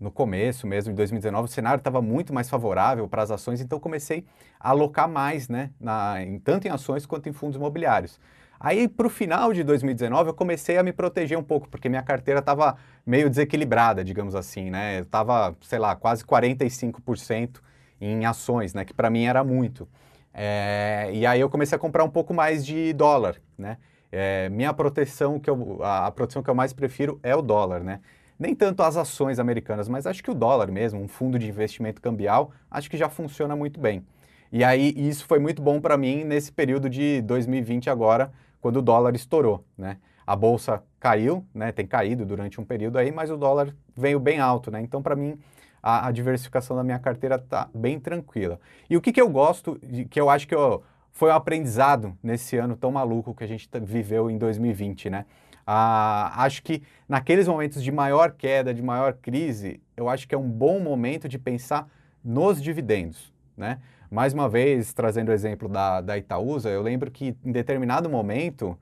no começo mesmo, em 2019, o cenário estava muito mais favorável para as ações, então comecei a alocar mais, né, na, em, tanto em ações quanto em fundos imobiliários. Aí, para o final de 2019, eu comecei a me proteger um pouco, porque minha carteira estava meio desequilibrada, digamos assim, né? Estava, sei lá, quase 45% em ações, né? Que para mim era muito. É, e aí eu comecei a comprar um pouco mais de dólar, né? É, minha proteção, que eu, a, a proteção que eu mais prefiro é o dólar, né? Nem tanto as ações americanas, mas acho que o dólar mesmo, um fundo de investimento cambial, acho que já funciona muito bem. E aí isso foi muito bom para mim nesse período de 2020 agora, quando o dólar estourou, né? A bolsa caiu, né? Tem caído durante um período aí, mas o dólar veio bem alto, né? Então, para mim, a, a, diversificação da minha carteira tá bem tranquila. E o que, que eu gosto, de, que eu acho que eu, foi um aprendizado nesse ano tão maluco que a gente viveu em 2020, né? Ah, acho que naqueles momentos de maior queda, de maior crise, eu acho que é um bom momento de pensar nos dividendos, né? Mais uma vez, trazendo o exemplo da, da Itaúsa, eu lembro que em determinado momento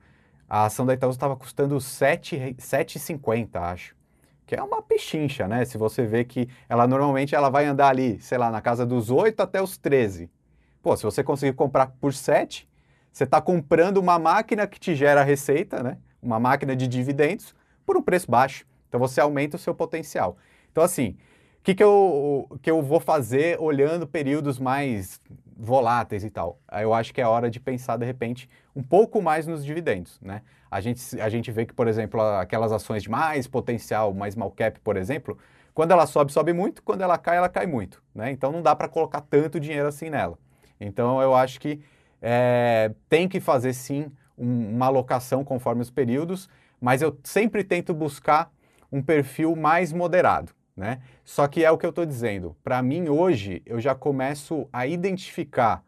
a ação da Itaúsa estava custando 7,50, acho. Que é uma pechincha, né? Se você vê que ela normalmente ela vai andar ali, sei lá, na casa dos 8 até os 13. Pô, se você conseguir comprar por 7, você está comprando uma máquina que te gera receita, né? Uma máquina de dividendos por um preço baixo. Então você aumenta o seu potencial. Então, assim, o que, que, eu, que eu vou fazer olhando períodos mais voláteis e tal? Eu acho que é hora de pensar, de repente, um pouco mais nos dividendos, né? A gente, a gente vê que, por exemplo, aquelas ações de mais potencial, mais small cap, por exemplo, quando ela sobe, sobe muito, quando ela cai, ela cai muito, né? Então não dá para colocar tanto dinheiro assim nela. Então eu acho que é, tem que fazer sim um, uma alocação conforme os períodos, mas eu sempre tento buscar um perfil mais moderado. Né? Só que é o que eu estou dizendo. Para mim, hoje, eu já começo a identificar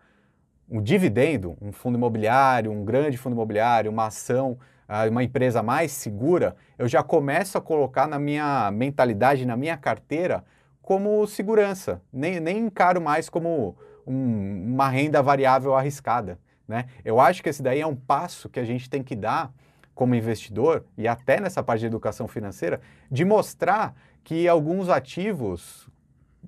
um dividendo, um fundo imobiliário, um grande fundo imobiliário, uma ação, ah, uma empresa mais segura, eu já começo a colocar na minha mentalidade, na minha carteira, como segurança. Nem, nem encaro mais como um, uma renda variável arriscada. Né? Eu acho que esse daí é um passo que a gente tem que dar como investidor, e até nessa parte de educação financeira, de mostrar que alguns ativos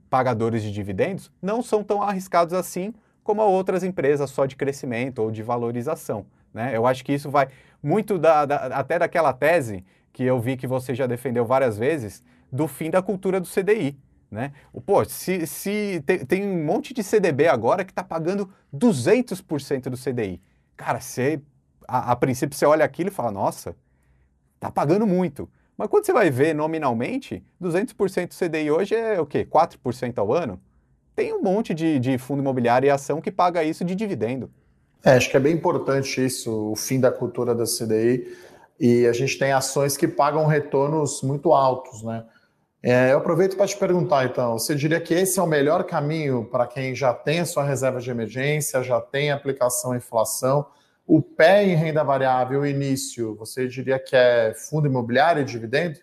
pagadores de dividendos não são tão arriscados assim como outras empresas só de crescimento ou de valorização. Né? Eu acho que isso vai muito da, da, até daquela tese que eu vi que você já defendeu várias vezes do fim da cultura do CDI. Né? Pô, se, se tem, tem um monte de CDB agora que está pagando 200% do CDI. Cara, você, a, a princípio você olha aquilo e fala, nossa, tá pagando muito. Mas quando você vai ver nominalmente, 200% do CDI hoje é o quê? 4% ao ano? Tem um monte de, de fundo imobiliário e ação que paga isso de dividendo. É, acho que é bem importante isso, o fim da cultura da CDI. E a gente tem ações que pagam retornos muito altos, né? É, eu aproveito para te perguntar, então, você diria que esse é o melhor caminho para quem já tem a sua reserva de emergência, já tem aplicação à inflação, o pé em renda variável, o início, você diria que é fundo imobiliário e dividendo?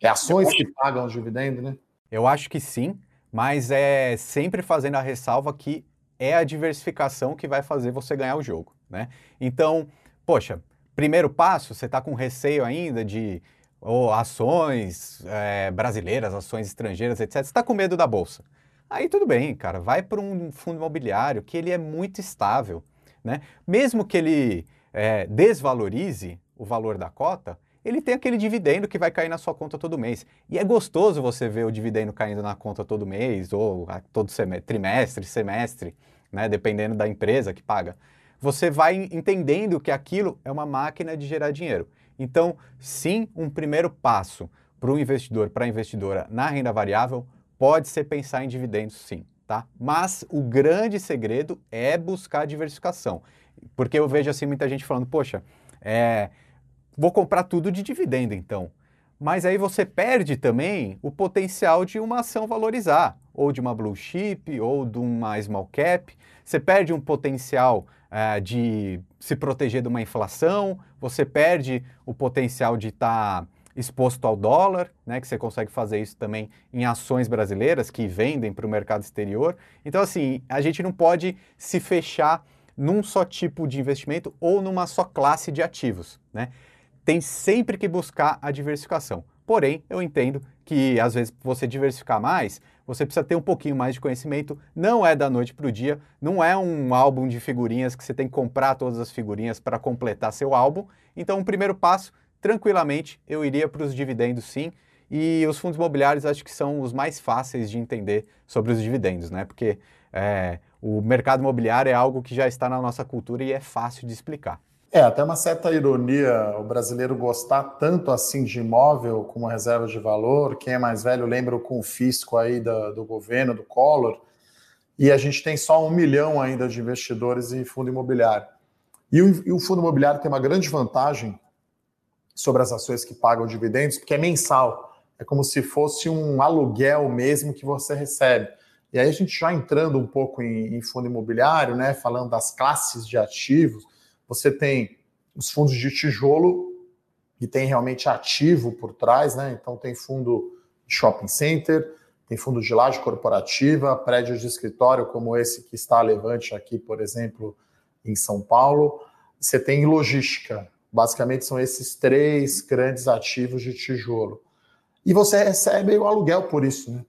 É ações que pagam dividendo, né? Eu acho que sim, mas é sempre fazendo a ressalva que é a diversificação que vai fazer você ganhar o jogo, né? Então, poxa, primeiro passo, você está com receio ainda de ou ações é, brasileiras, ações estrangeiras, etc. Você está com medo da bolsa. Aí tudo bem, cara, vai para um fundo imobiliário que ele é muito estável. Né? Mesmo que ele é, desvalorize o valor da cota, ele tem aquele dividendo que vai cair na sua conta todo mês. E é gostoso você ver o dividendo caindo na conta todo mês, ou todo semestre, trimestre, semestre, né? dependendo da empresa que paga. Você vai entendendo que aquilo é uma máquina de gerar dinheiro. Então, sim, um primeiro passo para o investidor, para a investidora na renda variável, pode ser pensar em dividendos, sim tá? Mas o grande segredo é buscar diversificação. Porque eu vejo assim muita gente falando, poxa, é, vou comprar tudo de dividendo então. Mas aí você perde também o potencial de uma ação valorizar, ou de uma blue chip, ou de uma small cap. Você perde um potencial uh, de se proteger de uma inflação, você perde o potencial de estar tá exposto ao dólar, né, que você consegue fazer isso também em ações brasileiras que vendem para o mercado exterior. Então, assim, a gente não pode se fechar num só tipo de investimento ou numa só classe de ativos, né? Tem sempre que buscar a diversificação. Porém, eu entendo que às vezes você diversificar mais, você precisa ter um pouquinho mais de conhecimento. Não é da noite para o dia, não é um álbum de figurinhas que você tem que comprar todas as figurinhas para completar seu álbum. Então, o primeiro passo tranquilamente eu iria para os dividendos sim. E os fundos imobiliários acho que são os mais fáceis de entender sobre os dividendos, né? Porque é, o mercado imobiliário é algo que já está na nossa cultura e é fácil de explicar. É, até uma certa ironia o brasileiro gostar tanto assim de imóvel como reserva de valor. Quem é mais velho lembra o confisco aí do, do governo, do Collor, e a gente tem só um milhão ainda de investidores em fundo imobiliário. E o, e o fundo imobiliário tem uma grande vantagem sobre as ações que pagam dividendos, porque é mensal. É como se fosse um aluguel mesmo que você recebe. E aí a gente já entrando um pouco em, em fundo imobiliário, né, falando das classes de ativos, você tem os fundos de tijolo que tem realmente ativo por trás, né? Então tem fundo de shopping center, tem fundo de laje corporativa, prédios de escritório como esse que está a levante aqui, por exemplo, em São Paulo. Você tem logística, Basicamente são esses três grandes ativos de tijolo. E você recebe o aluguel por isso, né?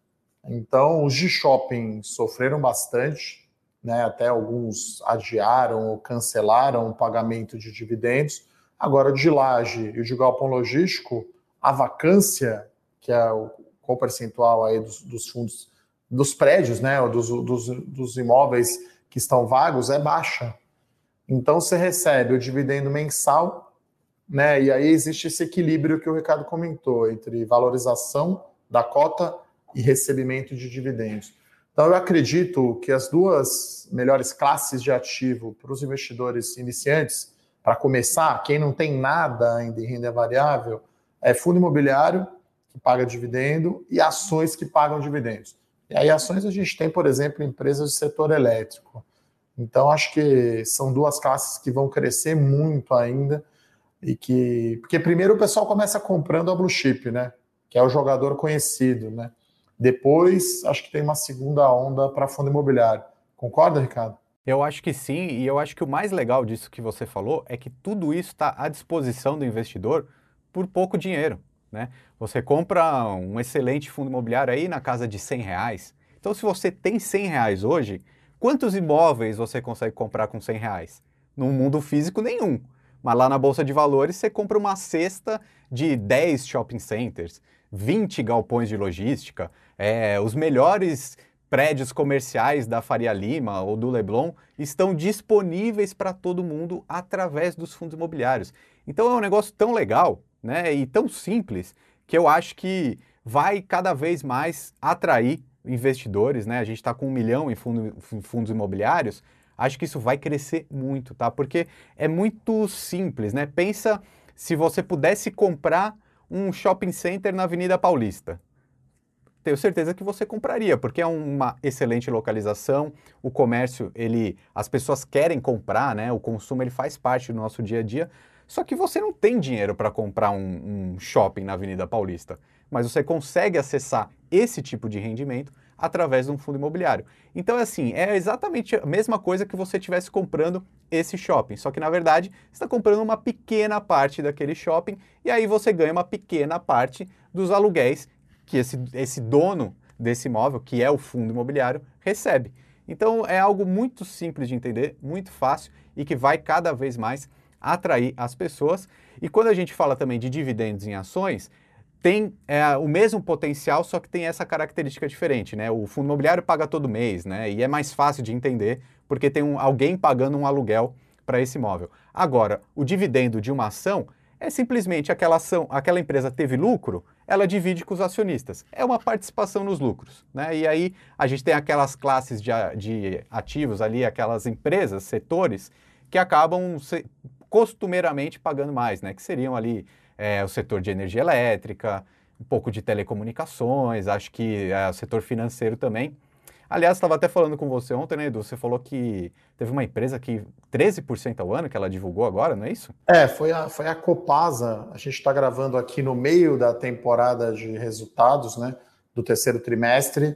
Então, os de shopping sofreram bastante, né? Até alguns adiaram ou cancelaram o pagamento de dividendos. Agora, de laje e de galpão logístico, a vacância, que é o qual percentual aí dos, dos fundos, dos prédios, né? Dos, dos, dos imóveis que estão vagos, é baixa. Então, você recebe o dividendo mensal né? E aí existe esse equilíbrio que o Ricardo comentou entre valorização da cota e recebimento de dividendos. Então eu acredito que as duas melhores classes de ativo para os investidores iniciantes, para começar, quem não tem nada ainda em renda variável, é fundo imobiliário que paga dividendo e ações que pagam dividendos. E aí ações a gente tem, por exemplo, empresas do setor elétrico. Então acho que são duas classes que vão crescer muito ainda e que. Porque primeiro o pessoal começa comprando a Blue Chip, né? Que é o jogador conhecido, né? Depois, acho que tem uma segunda onda para fundo imobiliário. Concorda, Ricardo? Eu acho que sim, e eu acho que o mais legal disso que você falou é que tudo isso está à disposição do investidor por pouco dinheiro. Né? Você compra um excelente fundo imobiliário aí na casa de 100 reais. Então, se você tem 100 reais hoje, quantos imóveis você consegue comprar com 100 reais? No mundo físico, nenhum. Mas lá na Bolsa de Valores você compra uma cesta de 10 shopping centers, 20 galpões de logística, é, os melhores prédios comerciais da Faria Lima ou do Leblon estão disponíveis para todo mundo através dos fundos imobiliários. Então é um negócio tão legal né, e tão simples que eu acho que vai cada vez mais atrair investidores. Né? A gente está com um milhão em, fundo, em fundos imobiliários, acho que isso vai crescer muito, tá? Porque é muito simples, né? Pensa se você pudesse comprar um shopping center na Avenida Paulista. Tenho certeza que você compraria, porque é uma excelente localização, o comércio, ele, as pessoas querem comprar, né? O consumo ele faz parte do nosso dia a dia. Só que você não tem dinheiro para comprar um, um shopping na Avenida Paulista, mas você consegue acessar esse tipo de rendimento através de um fundo imobiliário. Então, assim, é exatamente a mesma coisa que você estivesse comprando esse shopping, só que na verdade você está comprando uma pequena parte daquele shopping e aí você ganha uma pequena parte dos aluguéis que esse, esse dono desse imóvel, que é o fundo imobiliário, recebe. Então é algo muito simples de entender, muito fácil e que vai cada vez mais atrair as pessoas. E quando a gente fala também de dividendos em ações, tem é, o mesmo potencial, só que tem essa característica diferente, né? O fundo imobiliário paga todo mês, né? E é mais fácil de entender porque tem um, alguém pagando um aluguel para esse imóvel. Agora, o dividendo de uma ação é simplesmente aquela ação, aquela empresa teve lucro, ela divide com os acionistas. É uma participação nos lucros, né? E aí a gente tem aquelas classes de, de ativos ali, aquelas empresas, setores que acabam se, costumeiramente pagando mais, né? Que seriam ali é, o setor de energia elétrica, um pouco de telecomunicações, acho que é, o setor financeiro também. Aliás, estava até falando com você ontem, né, Edu? Você falou que teve uma empresa que 13% ao ano que ela divulgou agora, não é isso? É, foi a, foi a Copasa. A gente está gravando aqui no meio da temporada de resultados, né? Do terceiro trimestre.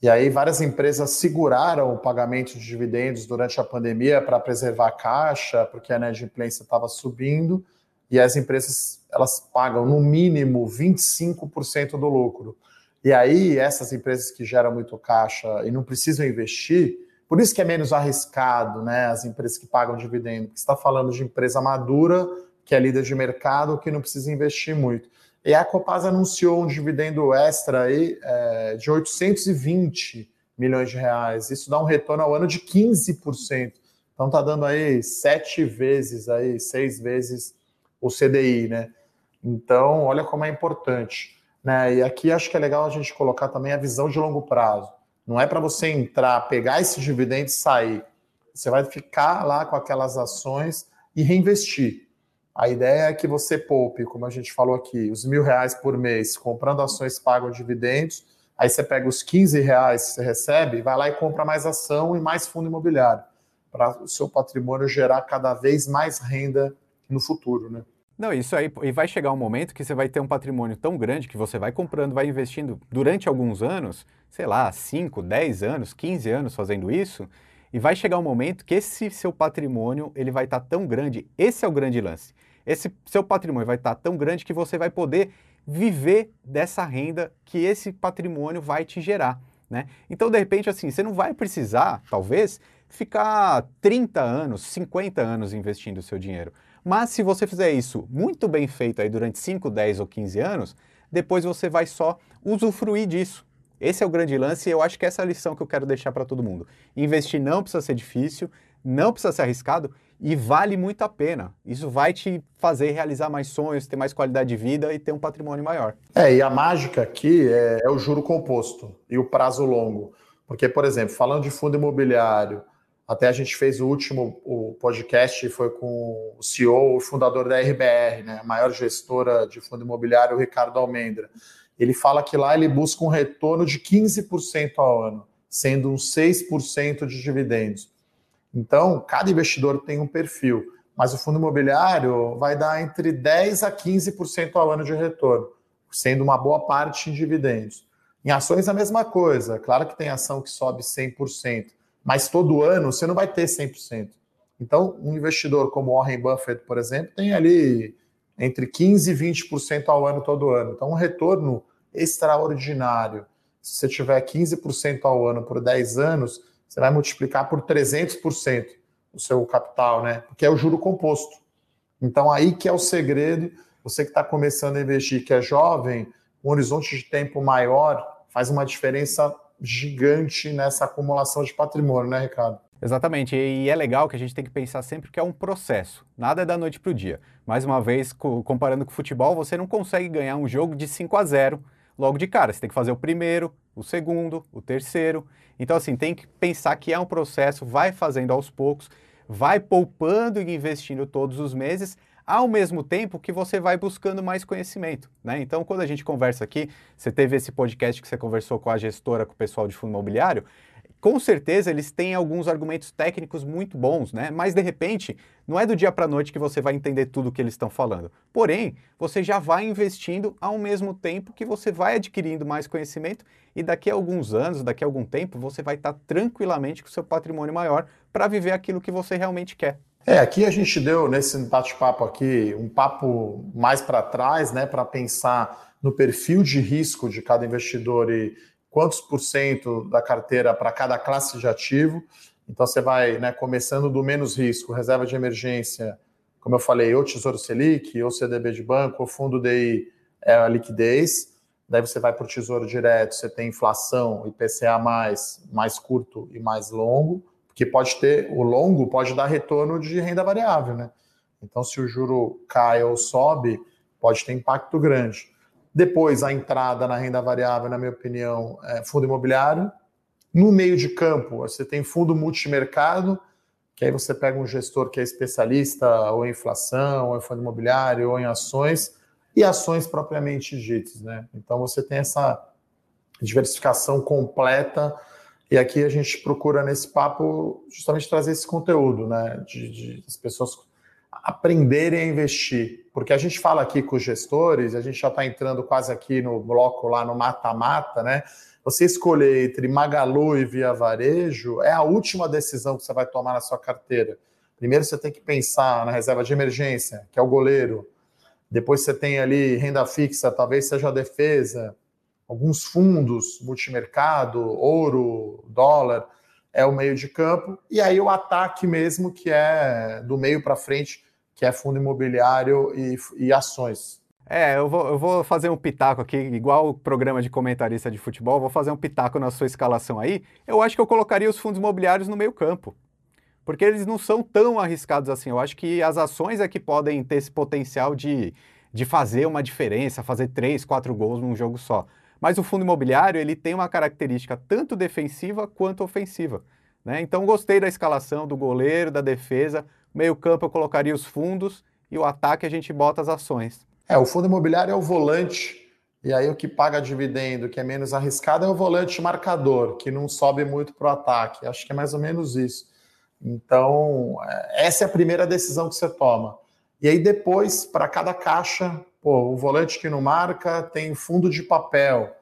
E aí várias empresas seguraram o pagamento de dividendos durante a pandemia para preservar a caixa, porque a inadimplência estava subindo. E as empresas elas pagam no mínimo 25% do lucro. E aí, essas empresas que geram muito caixa e não precisam investir, por isso que é menos arriscado, né? As empresas que pagam dividendo, porque está falando de empresa madura, que é líder de mercado, que não precisa investir muito. E a Copasa anunciou um dividendo extra aí é, de 820 milhões de reais. Isso dá um retorno ao ano de 15%. Então tá dando aí sete vezes aí, seis vezes o CDI, né? Então, olha como é importante. Né? E aqui acho que é legal a gente colocar também a visão de longo prazo. Não é para você entrar, pegar esse dividendo e sair. Você vai ficar lá com aquelas ações e reinvestir. A ideia é que você poupe, como a gente falou aqui, os mil reais por mês, comprando ações pagam dividendos. Aí você pega os 15 reais que você recebe, vai lá e compra mais ação e mais fundo imobiliário, para o seu patrimônio gerar cada vez mais renda no futuro, né? Não, isso aí, e vai chegar um momento que você vai ter um patrimônio tão grande que você vai comprando, vai investindo durante alguns anos, sei lá, 5, 10 anos, 15 anos fazendo isso, e vai chegar um momento que esse seu patrimônio, ele vai estar tá tão grande, esse é o grande lance. Esse seu patrimônio vai estar tá tão grande que você vai poder viver dessa renda que esse patrimônio vai te gerar, né? Então, de repente, assim, você não vai precisar, talvez, ficar 30 anos, 50 anos investindo o seu dinheiro. Mas se você fizer isso muito bem feito aí durante 5, 10 ou 15 anos, depois você vai só usufruir disso. Esse é o grande lance e eu acho que essa é a lição que eu quero deixar para todo mundo. Investir não precisa ser difícil, não precisa ser arriscado e vale muito a pena. Isso vai te fazer realizar mais sonhos, ter mais qualidade de vida e ter um patrimônio maior. É, e a mágica aqui é, é o juro composto e o prazo longo. Porque, por exemplo, falando de fundo imobiliário, até a gente fez o último o podcast, foi com o CEO, o fundador da RBR, né, a maior gestora de fundo imobiliário, o Ricardo Almendra. Ele fala que lá ele busca um retorno de 15% ao ano, sendo uns 6% de dividendos. Então, cada investidor tem um perfil, mas o fundo imobiliário vai dar entre 10% a 15% ao ano de retorno, sendo uma boa parte em dividendos. Em ações, a mesma coisa. Claro que tem ação que sobe 100%, mas todo ano você não vai ter 100%. Então, um investidor como Warren Buffett, por exemplo, tem ali entre 15% e 20% ao ano todo ano. Então, um retorno extraordinário. Se você tiver 15% ao ano por 10 anos, você vai multiplicar por 300% o seu capital, né? Porque é o juro composto. Então, aí que é o segredo. Você que está começando a investir, que é jovem, um horizonte de tempo maior faz uma diferença gigante nessa acumulação de patrimônio, né, Ricardo? Exatamente, e é legal que a gente tem que pensar sempre que é um processo, nada é da noite para o dia. Mais uma vez, comparando com o futebol, você não consegue ganhar um jogo de 5 a 0 logo de cara, você tem que fazer o primeiro, o segundo, o terceiro. Então, assim, tem que pensar que é um processo, vai fazendo aos poucos, vai poupando e investindo todos os meses, ao mesmo tempo que você vai buscando mais conhecimento. Né? Então, quando a gente conversa aqui, você teve esse podcast que você conversou com a gestora, com o pessoal de fundo imobiliário, com certeza eles têm alguns argumentos técnicos muito bons, né? Mas de repente, não é do dia para a noite que você vai entender tudo o que eles estão falando. Porém, você já vai investindo ao mesmo tempo que você vai adquirindo mais conhecimento e daqui a alguns anos, daqui a algum tempo, você vai estar tranquilamente com o seu patrimônio maior para viver aquilo que você realmente quer. É, aqui a gente deu nesse bate-papo aqui um papo mais para trás, né, para pensar no perfil de risco de cada investidor e quantos por cento da carteira para cada classe de ativo. Então você vai, né, começando do menos risco, reserva de emergência, como eu falei, ou Tesouro Selic, ou CDB de banco, ou fundo DI é a liquidez. Daí você vai para o Tesouro Direto, você tem inflação, IPCA mais, mais curto e mais longo que pode ter, o longo pode dar retorno de renda variável, né? Então, se o juro cai ou sobe, pode ter impacto grande. Depois, a entrada na renda variável, na minha opinião, é fundo imobiliário. No meio de campo, você tem fundo multimercado, que aí você pega um gestor que é especialista ou em inflação, ou em fundo imobiliário, ou em ações, e ações propriamente ditas, né? Então você tem essa diversificação completa, e aqui a gente procura nesse papo justamente trazer esse conteúdo, né? De, de as pessoas aprenderem a investir. Porque a gente fala aqui com os gestores, a gente já está entrando quase aqui no bloco lá no mata-mata, né? Você escolher entre Magalu e Via Varejo é a última decisão que você vai tomar na sua carteira. Primeiro você tem que pensar na reserva de emergência, que é o goleiro. Depois você tem ali renda fixa, talvez seja a defesa, alguns fundos, multimercado, ouro, dólar, é o meio de campo. E aí o ataque mesmo, que é do meio para frente, que é fundo imobiliário e, e ações. É, eu vou, eu vou fazer um pitaco aqui, igual o programa de comentarista de futebol, vou fazer um pitaco na sua escalação aí. Eu acho que eu colocaria os fundos imobiliários no meio campo. Porque eles não são tão arriscados assim. Eu acho que as ações é que podem ter esse potencial de, de fazer uma diferença, fazer três, quatro gols num jogo só. Mas o fundo imobiliário ele tem uma característica tanto defensiva quanto ofensiva. Né? Então gostei da escalação do goleiro, da defesa. Meio campo eu colocaria os fundos e o ataque a gente bota as ações. É, o fundo imobiliário é o volante, e aí o que paga dividendo, que é menos arriscado, é o volante marcador, que não sobe muito para o ataque. Acho que é mais ou menos isso. Então, é, essa é a primeira decisão que você toma. E aí depois, para cada caixa, pô, o volante que não marca tem fundo de papel,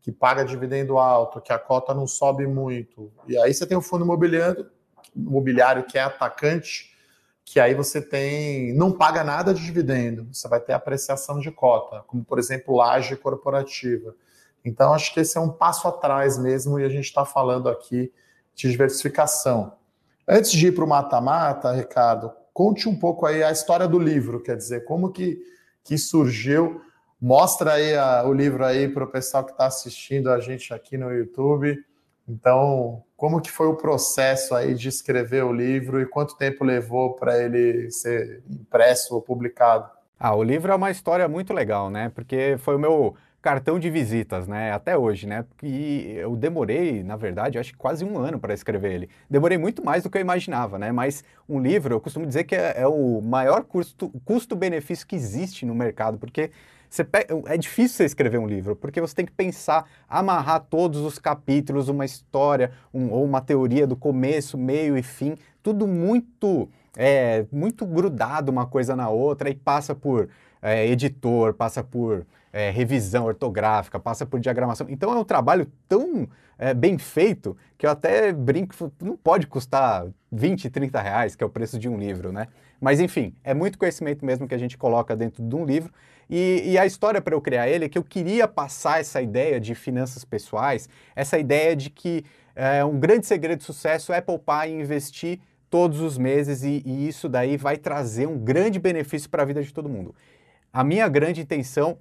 que paga dividendo alto, que a cota não sobe muito. E aí você tem o fundo imobiliário, imobiliário que é atacante, que aí você tem não paga nada de dividendo, você vai ter apreciação de cota, como por exemplo laje corporativa. Então acho que esse é um passo atrás mesmo e a gente está falando aqui de diversificação. Antes de ir para o mata-mata, Ricardo, conte um pouco aí a história do livro, quer dizer, como que, que surgiu. Mostra aí a, o livro aí para o pessoal que está assistindo a gente aqui no YouTube. Então, como que foi o processo aí de escrever o livro e quanto tempo levou para ele ser impresso ou publicado? Ah, o livro é uma história muito legal, né? Porque foi o meu cartão de visitas, né? Até hoje, né? E eu demorei, na verdade, acho que quase um ano para escrever ele. Demorei muito mais do que eu imaginava, né? Mas um livro, eu costumo dizer que é, é o maior custo-benefício que existe no mercado, porque é difícil você escrever um livro, porque você tem que pensar, amarrar todos os capítulos, uma história, um, ou uma teoria do começo, meio e fim, tudo muito, é, muito grudado uma coisa na outra e passa por é, editor, passa por é, revisão ortográfica, passa por diagramação. Então é um trabalho tão é, bem feito que eu até brinco, não pode custar 20, 30 reais, que é o preço de um livro, né? Mas enfim, é muito conhecimento mesmo que a gente coloca dentro de um livro e, e a história para eu criar ele é que eu queria passar essa ideia de finanças pessoais, essa ideia de que é, um grande segredo de sucesso é poupar e investir todos os meses e, e isso daí vai trazer um grande benefício para a vida de todo mundo. A minha grande intenção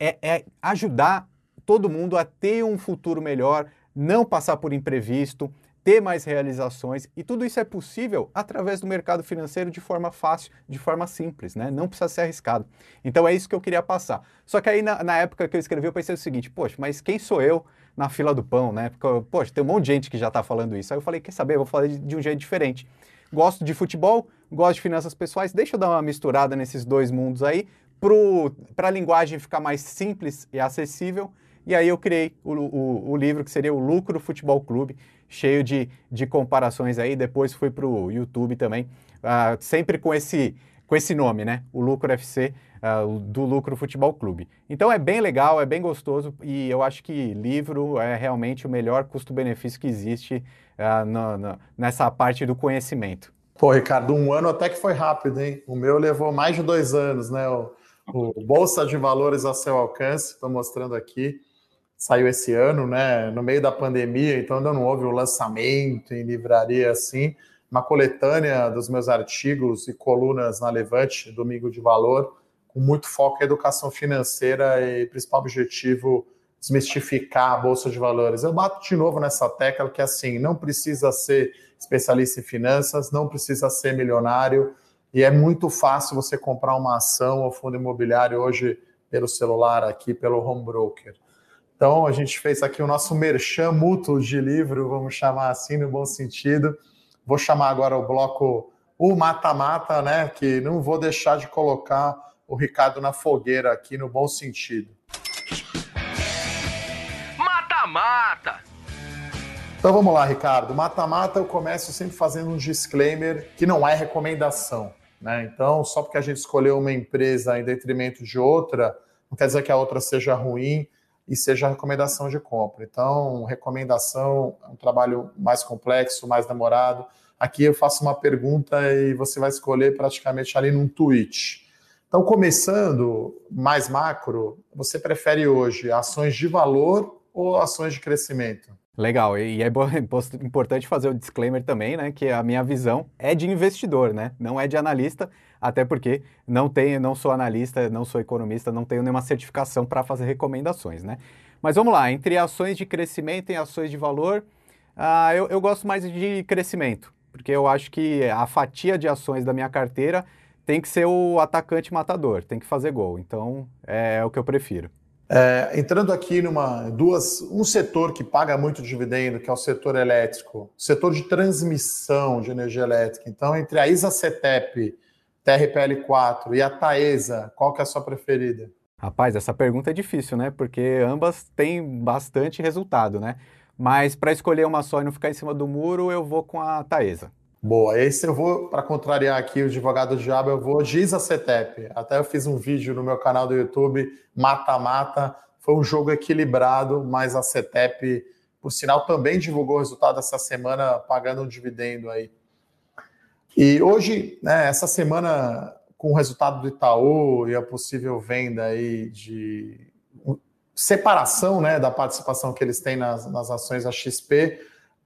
é, é ajudar todo mundo a ter um futuro melhor, não passar por imprevisto, ter mais realizações e tudo isso é possível através do mercado financeiro de forma fácil, de forma simples, né? Não precisa ser arriscado. Então é isso que eu queria passar. Só que aí na, na época que eu escrevi eu pensei o seguinte, poxa, mas quem sou eu na fila do pão, né? Porque, poxa, tem um monte de gente que já está falando isso. Aí eu falei, quer saber, eu vou falar de, de um jeito diferente. Gosto de futebol, gosto de finanças pessoais, deixa eu dar uma misturada nesses dois mundos aí, para a linguagem ficar mais simples e acessível. E aí eu criei o, o, o livro que seria o Lucro Futebol Clube, cheio de, de comparações aí. Depois fui para o YouTube também, uh, sempre com esse, com esse nome, né? O Lucro FC, uh, do Lucro Futebol Clube. Então é bem legal, é bem gostoso e eu acho que livro é realmente o melhor custo-benefício que existe uh, no, no, nessa parte do conhecimento. Pô, Ricardo, um ano até que foi rápido, hein? O meu levou mais de dois anos, né? O Bolsa de Valores a seu alcance, estou mostrando aqui saiu esse ano, né, no meio da pandemia, então ainda não houve um lançamento em livraria assim, uma coletânea dos meus artigos e colunas na Levante, Domingo de Valor, com muito foco em educação financeira e principal objetivo desmistificar a bolsa de valores. Eu bato de novo nessa tecla que assim, não precisa ser especialista em finanças, não precisa ser milionário e é muito fácil você comprar uma ação ou fundo imobiliário hoje pelo celular aqui, pelo home broker. Então, a gente fez aqui o nosso merchan mútuo de livro, vamos chamar assim, no bom sentido. Vou chamar agora o bloco o mata-mata, né? Que não vou deixar de colocar o Ricardo na fogueira aqui no bom sentido. Mata-mata! Então vamos lá, Ricardo. Mata-mata eu começo sempre fazendo um disclaimer que não é recomendação. Né? Então, só porque a gente escolheu uma empresa em detrimento de outra, não quer dizer que a outra seja ruim e seja recomendação de compra. Então, recomendação é um trabalho mais complexo, mais demorado. Aqui eu faço uma pergunta e você vai escolher praticamente ali num tweet. Então, começando mais macro, você prefere hoje ações de valor ou ações de crescimento? Legal, e é importante fazer o disclaimer também, né, que a minha visão é de investidor, né, não é de analista, até porque não tenho, não sou analista, não sou economista, não tenho nenhuma certificação para fazer recomendações, né. Mas vamos lá, entre ações de crescimento e ações de valor, uh, eu, eu gosto mais de crescimento, porque eu acho que a fatia de ações da minha carteira tem que ser o atacante matador, tem que fazer gol, então é, é o que eu prefiro. É, entrando aqui numa duas, um setor que paga muito dividendo, que é o setor elétrico, setor de transmissão de energia elétrica. Então, entre a ISA-CETEP, TRPL4 e a Taesa, qual que é a sua preferida? Rapaz, essa pergunta é difícil, né? Porque ambas têm bastante resultado, né? Mas para escolher uma só e não ficar em cima do muro, eu vou com a Taesa. Boa, esse eu vou, para contrariar aqui o advogado do diabo, eu vou Giza CETEP. Até eu fiz um vídeo no meu canal do YouTube, Mata-Mata. Foi um jogo equilibrado, mas a CETEP, por sinal, também divulgou o resultado essa semana, pagando um dividendo aí. E hoje, né, essa semana, com o resultado do Itaú e a possível venda aí de separação né, da participação que eles têm nas, nas ações da XP,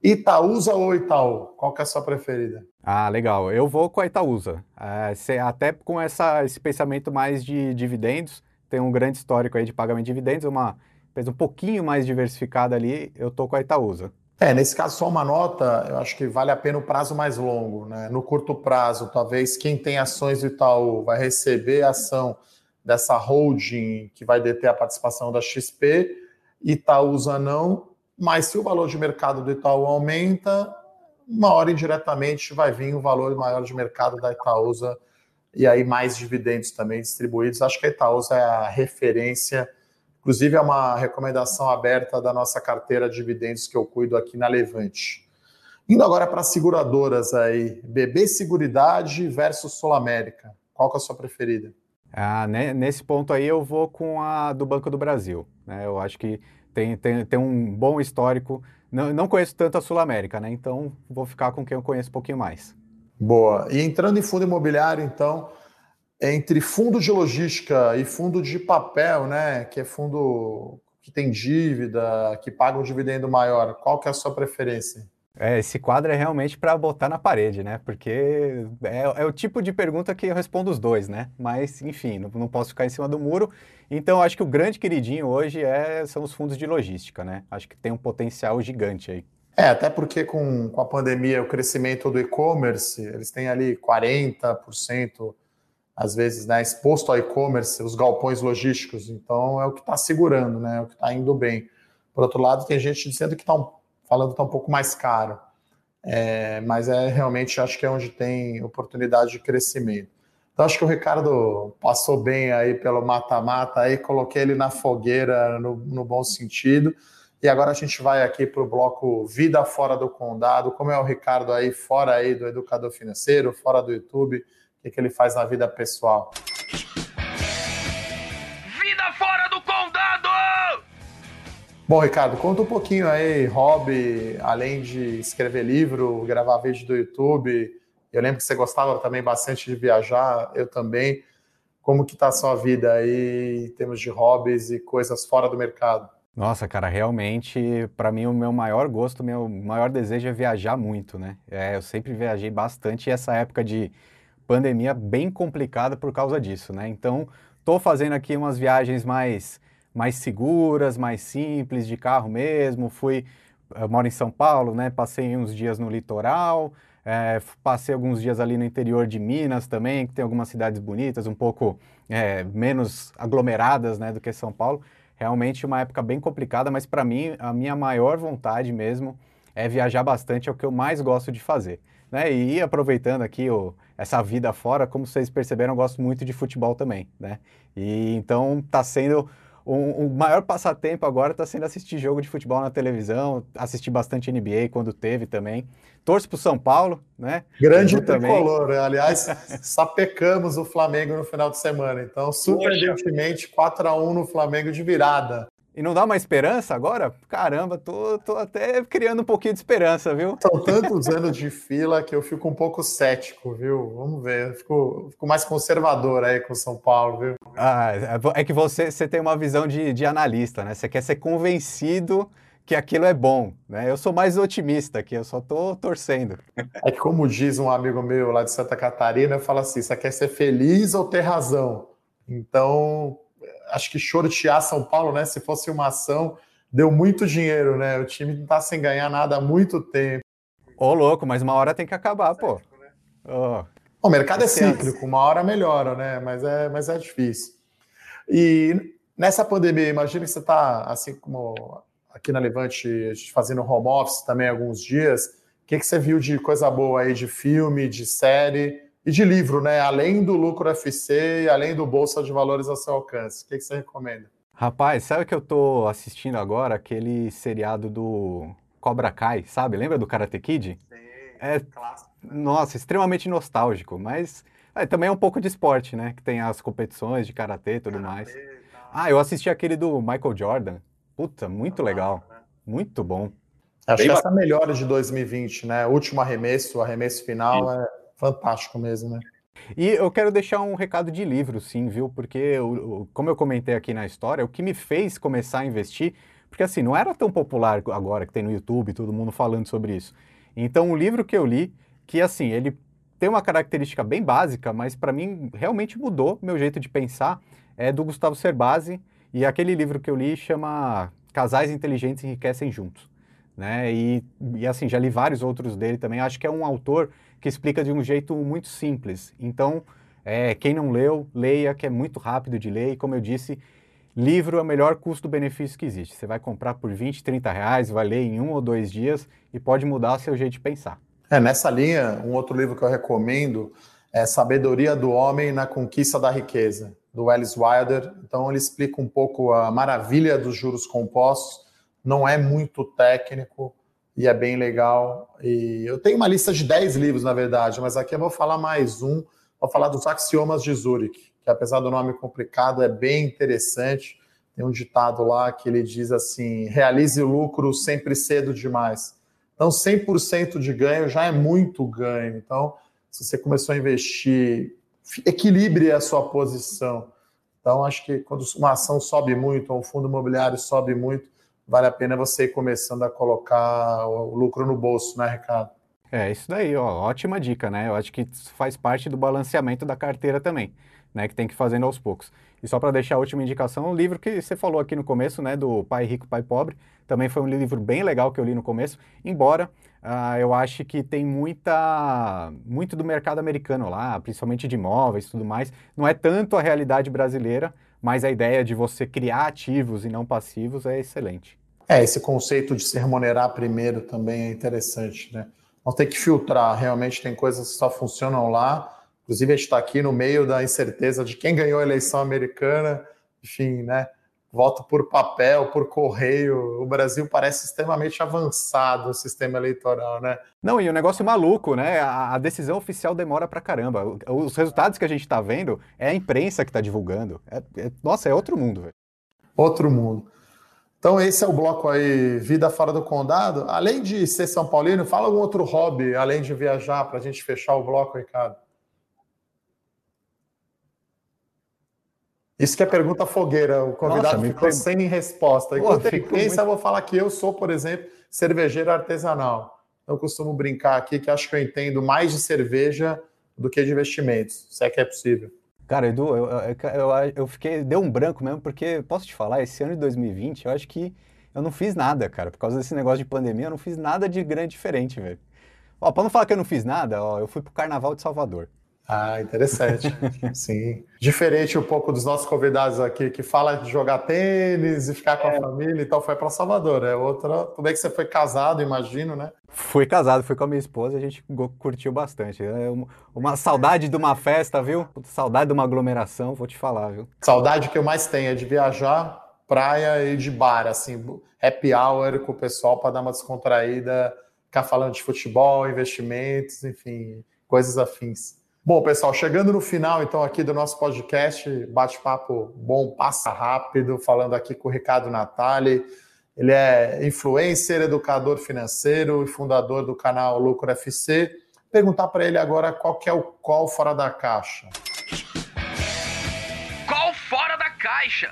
Itaúsa ou Itaú? Qual que é a sua preferida? Ah, legal. Eu vou com a Itaúsa. É, até com essa, esse pensamento mais de dividendos, tem um grande histórico aí de pagamento de dividendos, uma empresa um pouquinho mais diversificada ali, eu tô com a Itaúsa. É, nesse caso, só uma nota, eu acho que vale a pena o prazo mais longo. Né? No curto prazo, talvez quem tem ações do Itaú vai receber a ação dessa holding que vai deter a participação da XP, Itaúsa não, mas se o valor de mercado do Itaú aumenta, uma hora indiretamente vai vir um valor maior de mercado da Itaúsa e aí mais dividendos também distribuídos. Acho que a Itaúsa é a referência, inclusive é uma recomendação aberta da nossa carteira de dividendos que eu cuido aqui na Levante. Indo agora para as seguradoras aí, BB Seguridade versus Sul América. Qual que é a sua preferida? Ah, né, nesse ponto aí eu vou com a do Banco do Brasil. Né? Eu acho que tem, tem, tem um bom histórico. Não, não conheço tanto a Sul América, né? Então vou ficar com quem eu conheço um pouquinho mais. Boa. E entrando em fundo imobiliário, então, entre fundo de logística e fundo de papel, né? Que é fundo que tem dívida, que paga um dividendo maior, qual que é a sua preferência? É, esse quadro é realmente para botar na parede, né? Porque é, é, o tipo de pergunta que eu respondo os dois, né? Mas, enfim, não, não posso ficar em cima do muro. Então, acho que o grande queridinho hoje é, são os fundos de logística, né? Acho que tem um potencial gigante aí. É, até porque com, com a pandemia, o crescimento do e-commerce, eles têm ali 40%, às vezes, né, exposto ao e-commerce, os galpões logísticos. Então, é o que está segurando, né? É o que está indo bem. Por outro lado, tem gente dizendo que está um falando está um pouco mais caro. É, mas é realmente acho que é onde tem oportunidade de crescimento. Então acho que o Ricardo passou bem aí pelo mata-mata, aí coloquei ele na fogueira no, no, bom sentido. E agora a gente vai aqui para o bloco Vida Fora do Condado. Como é o Ricardo aí, fora aí do educador financeiro, fora do YouTube, o que, que ele faz na vida pessoal? Bom, Ricardo, conta um pouquinho aí, hobby, além de escrever livro, gravar vídeo do YouTube. Eu lembro que você gostava também bastante de viajar, eu também. Como que tá a sua vida aí em termos de hobbies e coisas fora do mercado? Nossa, cara, realmente, para mim, o meu maior gosto, meu maior desejo é viajar muito, né? É, eu sempre viajei bastante e essa época de pandemia bem complicada por causa disso, né? Então, tô fazendo aqui umas viagens mais mais seguras, mais simples, de carro mesmo. Fui, moro em São Paulo, né? Passei uns dias no litoral, é, passei alguns dias ali no interior de Minas também, que tem algumas cidades bonitas, um pouco é, menos aglomeradas, né, do que São Paulo. Realmente uma época bem complicada, mas para mim a minha maior vontade mesmo é viajar bastante, é o que eu mais gosto de fazer. né? E aproveitando aqui o, essa vida fora, como vocês perceberam, eu gosto muito de futebol também, né? E então tá sendo o, o maior passatempo agora está sendo assistir jogo de futebol na televisão, assistir bastante NBA quando teve também. Torço para o São Paulo, né? Grande tricolor, né? aliás, sapecamos o Flamengo no final de semana. Então, surpreendentemente, 4 a 1 no Flamengo de virada. E não dá uma esperança agora? Caramba, tô, tô até criando um pouquinho de esperança, viu? São tantos anos de fila que eu fico um pouco cético, viu? Vamos ver. Eu fico, fico mais conservador aí com o São Paulo, viu? Ah, é que você, você tem uma visão de, de analista, né? Você quer ser convencido que aquilo é bom, né? Eu sou mais otimista aqui, eu só tô torcendo. É que como diz um amigo meu lá de Santa Catarina, fala assim, você quer ser feliz ou ter razão? Então, acho que shortear São Paulo, né? Se fosse uma ação, deu muito dinheiro, né? O time não tá sem ganhar nada há muito tempo. Ô, louco, mas uma hora tem que acabar, pô. Oh. O mercado é cíclico, uma hora melhora, né? Mas é, mas é difícil. E nessa pandemia, imagina que você está, assim como aqui na Levante, fazendo home office também alguns dias. O que, que você viu de coisa boa aí, de filme, de série? E de livro, né? Além do lucro FC e além do Bolsa de Valores ao seu alcance. O que, que você recomenda? Rapaz, sabe o que eu tô assistindo agora? Aquele seriado do Cobra Kai, sabe? Lembra do Karate Kid? Sim, é clássico. Né? Nossa, extremamente nostálgico, mas é, também é um pouco de esporte, né? Que tem as competições de karatê e tudo karatê, mais. Tá. Ah, eu assisti aquele do Michael Jordan. Puta, muito tá legal. Né? Muito bom. Acho Bem que essa é a melhor de 2020, né? O último arremesso, o arremesso final Sim. é fantástico mesmo, né? E eu quero deixar um recado de livro, sim, viu? Porque, como eu comentei aqui na história, o que me fez começar a investir, porque assim, não era tão popular agora que tem no YouTube, todo mundo falando sobre isso. Então, o livro que eu li, que assim, ele tem uma característica bem básica, mas para mim realmente mudou meu jeito de pensar, é do Gustavo Cerbasi, e aquele livro que eu li chama Casais Inteligentes Enriquecem Juntos. Né? E, e assim, já li vários outros dele também. Acho que é um autor que explica de um jeito muito simples. Então, é, quem não leu, leia, que é muito rápido de ler. E como eu disse, livro é o melhor custo-benefício que existe. Você vai comprar por 20, 30 reais, vai ler em um ou dois dias e pode mudar seu jeito de pensar. É, nessa linha, um outro livro que eu recomendo é Sabedoria do Homem na Conquista da Riqueza, do Alice Wilder. Então, ele explica um pouco a maravilha dos juros compostos. Não é muito técnico, e é bem legal. E eu tenho uma lista de 10 livros, na verdade, mas aqui eu vou falar mais um, vou falar dos Axiomas de Zurich, que apesar do nome complicado, é bem interessante. Tem um ditado lá que ele diz assim: realize lucro sempre cedo demais. Então, 100% de ganho já é muito ganho. Então, se você começou a investir, equilibre a sua posição. Então, acho que quando uma ação sobe muito, ou um fundo imobiliário sobe muito, vale a pena você ir começando a colocar o lucro no bolso, né, Ricardo? É, isso daí, ó, ótima dica, né? Eu acho que faz parte do balanceamento da carteira também, né? Que tem que ir fazendo aos poucos. E só para deixar a última indicação, o livro que você falou aqui no começo, né? Do Pai Rico, Pai Pobre, também foi um livro bem legal que eu li no começo, embora uh, eu acho que tem muita, muito do mercado americano lá, principalmente de imóveis e tudo mais. Não é tanto a realidade brasileira, mas a ideia de você criar ativos e não passivos é excelente. É, esse conceito de se remunerar primeiro também é interessante, né? Nós tem que filtrar, realmente tem coisas que só funcionam lá. Inclusive, a gente está aqui no meio da incerteza de quem ganhou a eleição americana, enfim, né? Voto por papel, por correio. O Brasil parece extremamente avançado o sistema eleitoral, né? Não, e o um negócio maluco, né? A, a, decisão oficial demora pra caramba. Os resultados que a gente está vendo é a imprensa que está divulgando. É, é, nossa, é outro mundo, velho. Outro mundo. Então, esse é o bloco aí, Vida Fora do Condado. Além de ser São Paulino, fala algum outro hobby, além de viajar, para a gente fechar o bloco, Ricardo. Isso que é pergunta fogueira, o convidado Nossa, ficou sem resposta. Enquanto ele pensa, muito... eu vou falar que eu sou, por exemplo, cervejeiro artesanal. Eu costumo brincar aqui que acho que eu entendo mais de cerveja do que de investimentos, se é que é possível. Cara, Edu, eu, eu, eu, fiquei. Deu um branco mesmo, porque, posso te falar, esse ano de 2020, eu acho que eu não fiz nada, cara. Por causa desse negócio de pandemia, eu não fiz nada de grande diferente, velho. Ó, pra não falar que eu não fiz nada, ó, eu fui pro Carnaval de Salvador. Ah, interessante. Sim. Diferente um pouco dos nossos convidados aqui, que fala de jogar tênis e ficar com é. a família, então foi para Salvador. É outra. Tudo bem que você foi casado, imagino, né? Fui casado, fui com a minha esposa, a gente curtiu bastante. É uma saudade de uma festa, viu? Saudade de uma aglomeração, vou te falar, viu? Saudade que eu mais tenho é de viajar, praia e de bar, assim, happy hour com o pessoal para dar uma descontraída, ficar falando de futebol, investimentos, enfim, coisas afins. Bom, pessoal, chegando no final, então, aqui do nosso podcast, bate-papo bom, passa rápido, falando aqui com o Ricardo Natali. Ele é influencer, educador financeiro e fundador do canal Lucro FC. Perguntar para ele agora qual que é o qual fora da caixa. Qual fora da caixa?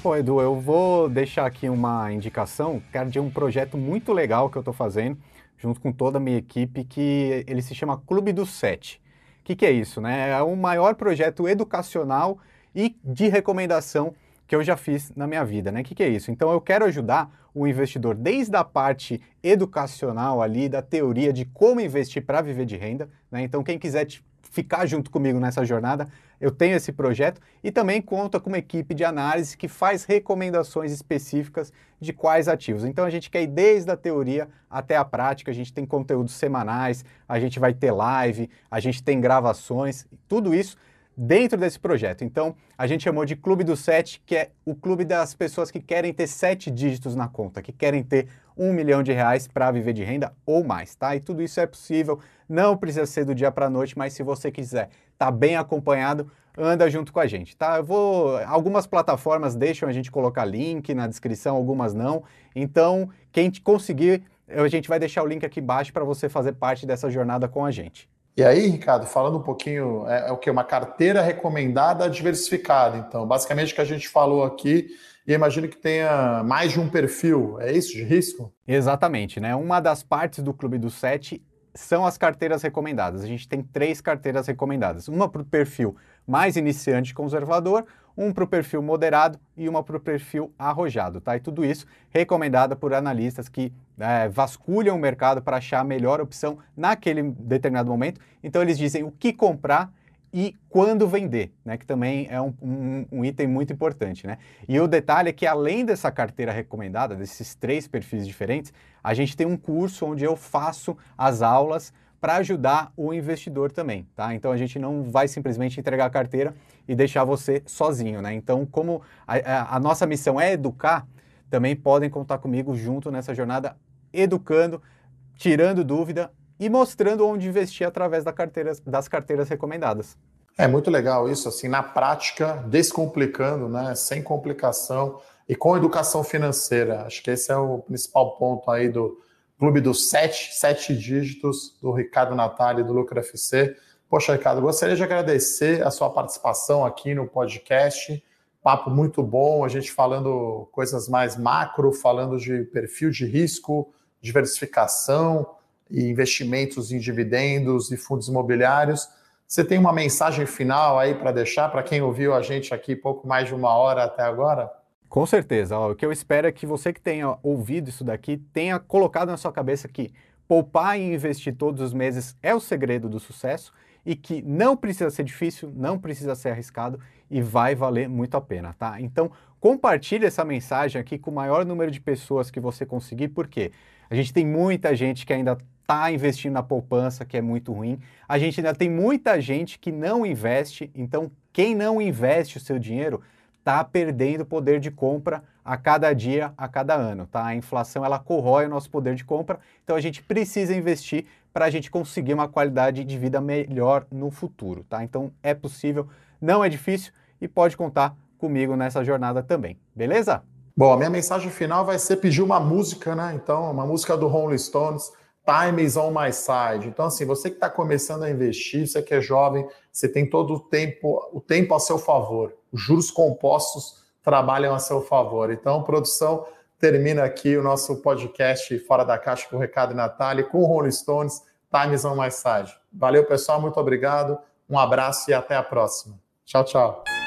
Pô, Edu, eu vou deixar aqui uma indicação, cara, de um projeto muito legal que eu estou fazendo junto com toda a minha equipe, que ele se chama Clube do Sete. O que, que é isso? Né? É o maior projeto educacional e de recomendação que eu já fiz na minha vida, né? Que, que é isso? Então eu quero ajudar o investidor desde a parte educacional ali, da teoria de como investir para viver de renda, né? Então quem quiser ficar junto comigo nessa jornada, eu tenho esse projeto e também conta com uma equipe de análise que faz recomendações específicas de quais ativos. Então a gente quer ir desde a teoria até a prática, a gente tem conteúdos semanais, a gente vai ter live, a gente tem gravações, tudo isso dentro desse projeto. Então, a gente chamou de Clube do Sete, que é o clube das pessoas que querem ter sete dígitos na conta, que querem ter um milhão de reais para viver de renda ou mais, tá? E tudo isso é possível, não precisa ser do dia para a noite, mas se você quiser tá bem acompanhado, anda junto com a gente, tá? Eu vou, algumas plataformas deixam a gente colocar link na descrição, algumas não. Então, quem conseguir, a gente vai deixar o link aqui embaixo para você fazer parte dessa jornada com a gente. E aí, Ricardo, falando um pouquinho, é, é o que? Uma carteira recomendada diversificada. Então, basicamente o que a gente falou aqui, e imagino que tenha mais de um perfil, é isso de risco? Exatamente, né? Uma das partes do Clube do Sete são as carteiras recomendadas. A gente tem três carteiras recomendadas: uma para o perfil mais iniciante conservador, um para o perfil moderado e uma para o perfil arrojado, tá? E tudo isso recomendada por analistas que é, vasculham o mercado para achar a melhor opção naquele determinado momento. Então eles dizem o que comprar e quando vender, né? Que também é um, um, um, item muito importante, né? E o detalhe é que além dessa carteira recomendada, desses três perfis diferentes, a gente tem um curso onde eu faço as aulas para ajudar o investidor também, tá? Então a gente não vai simplesmente entregar a carteira e deixar você sozinho, né? Então, como a, a, nossa missão é educar, também podem contar comigo junto nessa jornada, educando, tirando dúvida e mostrando onde investir através da carteira, das carteiras recomendadas. É muito legal isso, assim, na prática, descomplicando, né? Sem complicação e com educação financeira. Acho que esse é o principal ponto aí do, clube dos sete, sete dígitos do Ricardo Natália e do Lucro FC. Poxa, Ricardo, gostaria de agradecer a sua participação aqui no podcast. Papo muito bom, a gente falando coisas mais macro, falando de perfil de risco, diversificação e investimentos em dividendos e fundos imobiliários. Você tem uma mensagem final aí para deixar para quem ouviu a gente aqui pouco mais de uma hora até agora? Com certeza. O que eu espero é que você que tenha ouvido isso daqui tenha colocado na sua cabeça que poupar e investir todos os meses é o segredo do sucesso e que não precisa ser difícil, não precisa ser arriscado e vai valer muito a pena, tá? Então, compartilhe essa mensagem aqui com o maior número de pessoas que você conseguir, porque a gente tem muita gente que ainda está investindo na poupança, que é muito ruim. A gente ainda tem muita gente que não investe, então quem não investe o seu dinheiro está perdendo poder de compra a cada dia, a cada ano, tá? A inflação ela corrói o nosso poder de compra, então a gente precisa investir para a gente conseguir uma qualidade de vida melhor no futuro, tá? Então é possível, não é difícil e pode contar comigo nessa jornada também, beleza? Bom, a minha mensagem final vai ser pedir uma música, né? Então, uma música do Rolling Stones, Time is on my side. Então, assim, você que está começando a investir, você que é jovem, você tem todo o tempo, o tempo a seu favor. Os juros compostos trabalham a seu favor. Então, produção, termina aqui o nosso podcast Fora da Caixa com o Recado e Natália, com o Rolling Stones, Time is on my side. Valeu, pessoal, muito obrigado. Um abraço e até a próxima. Tchau, tchau.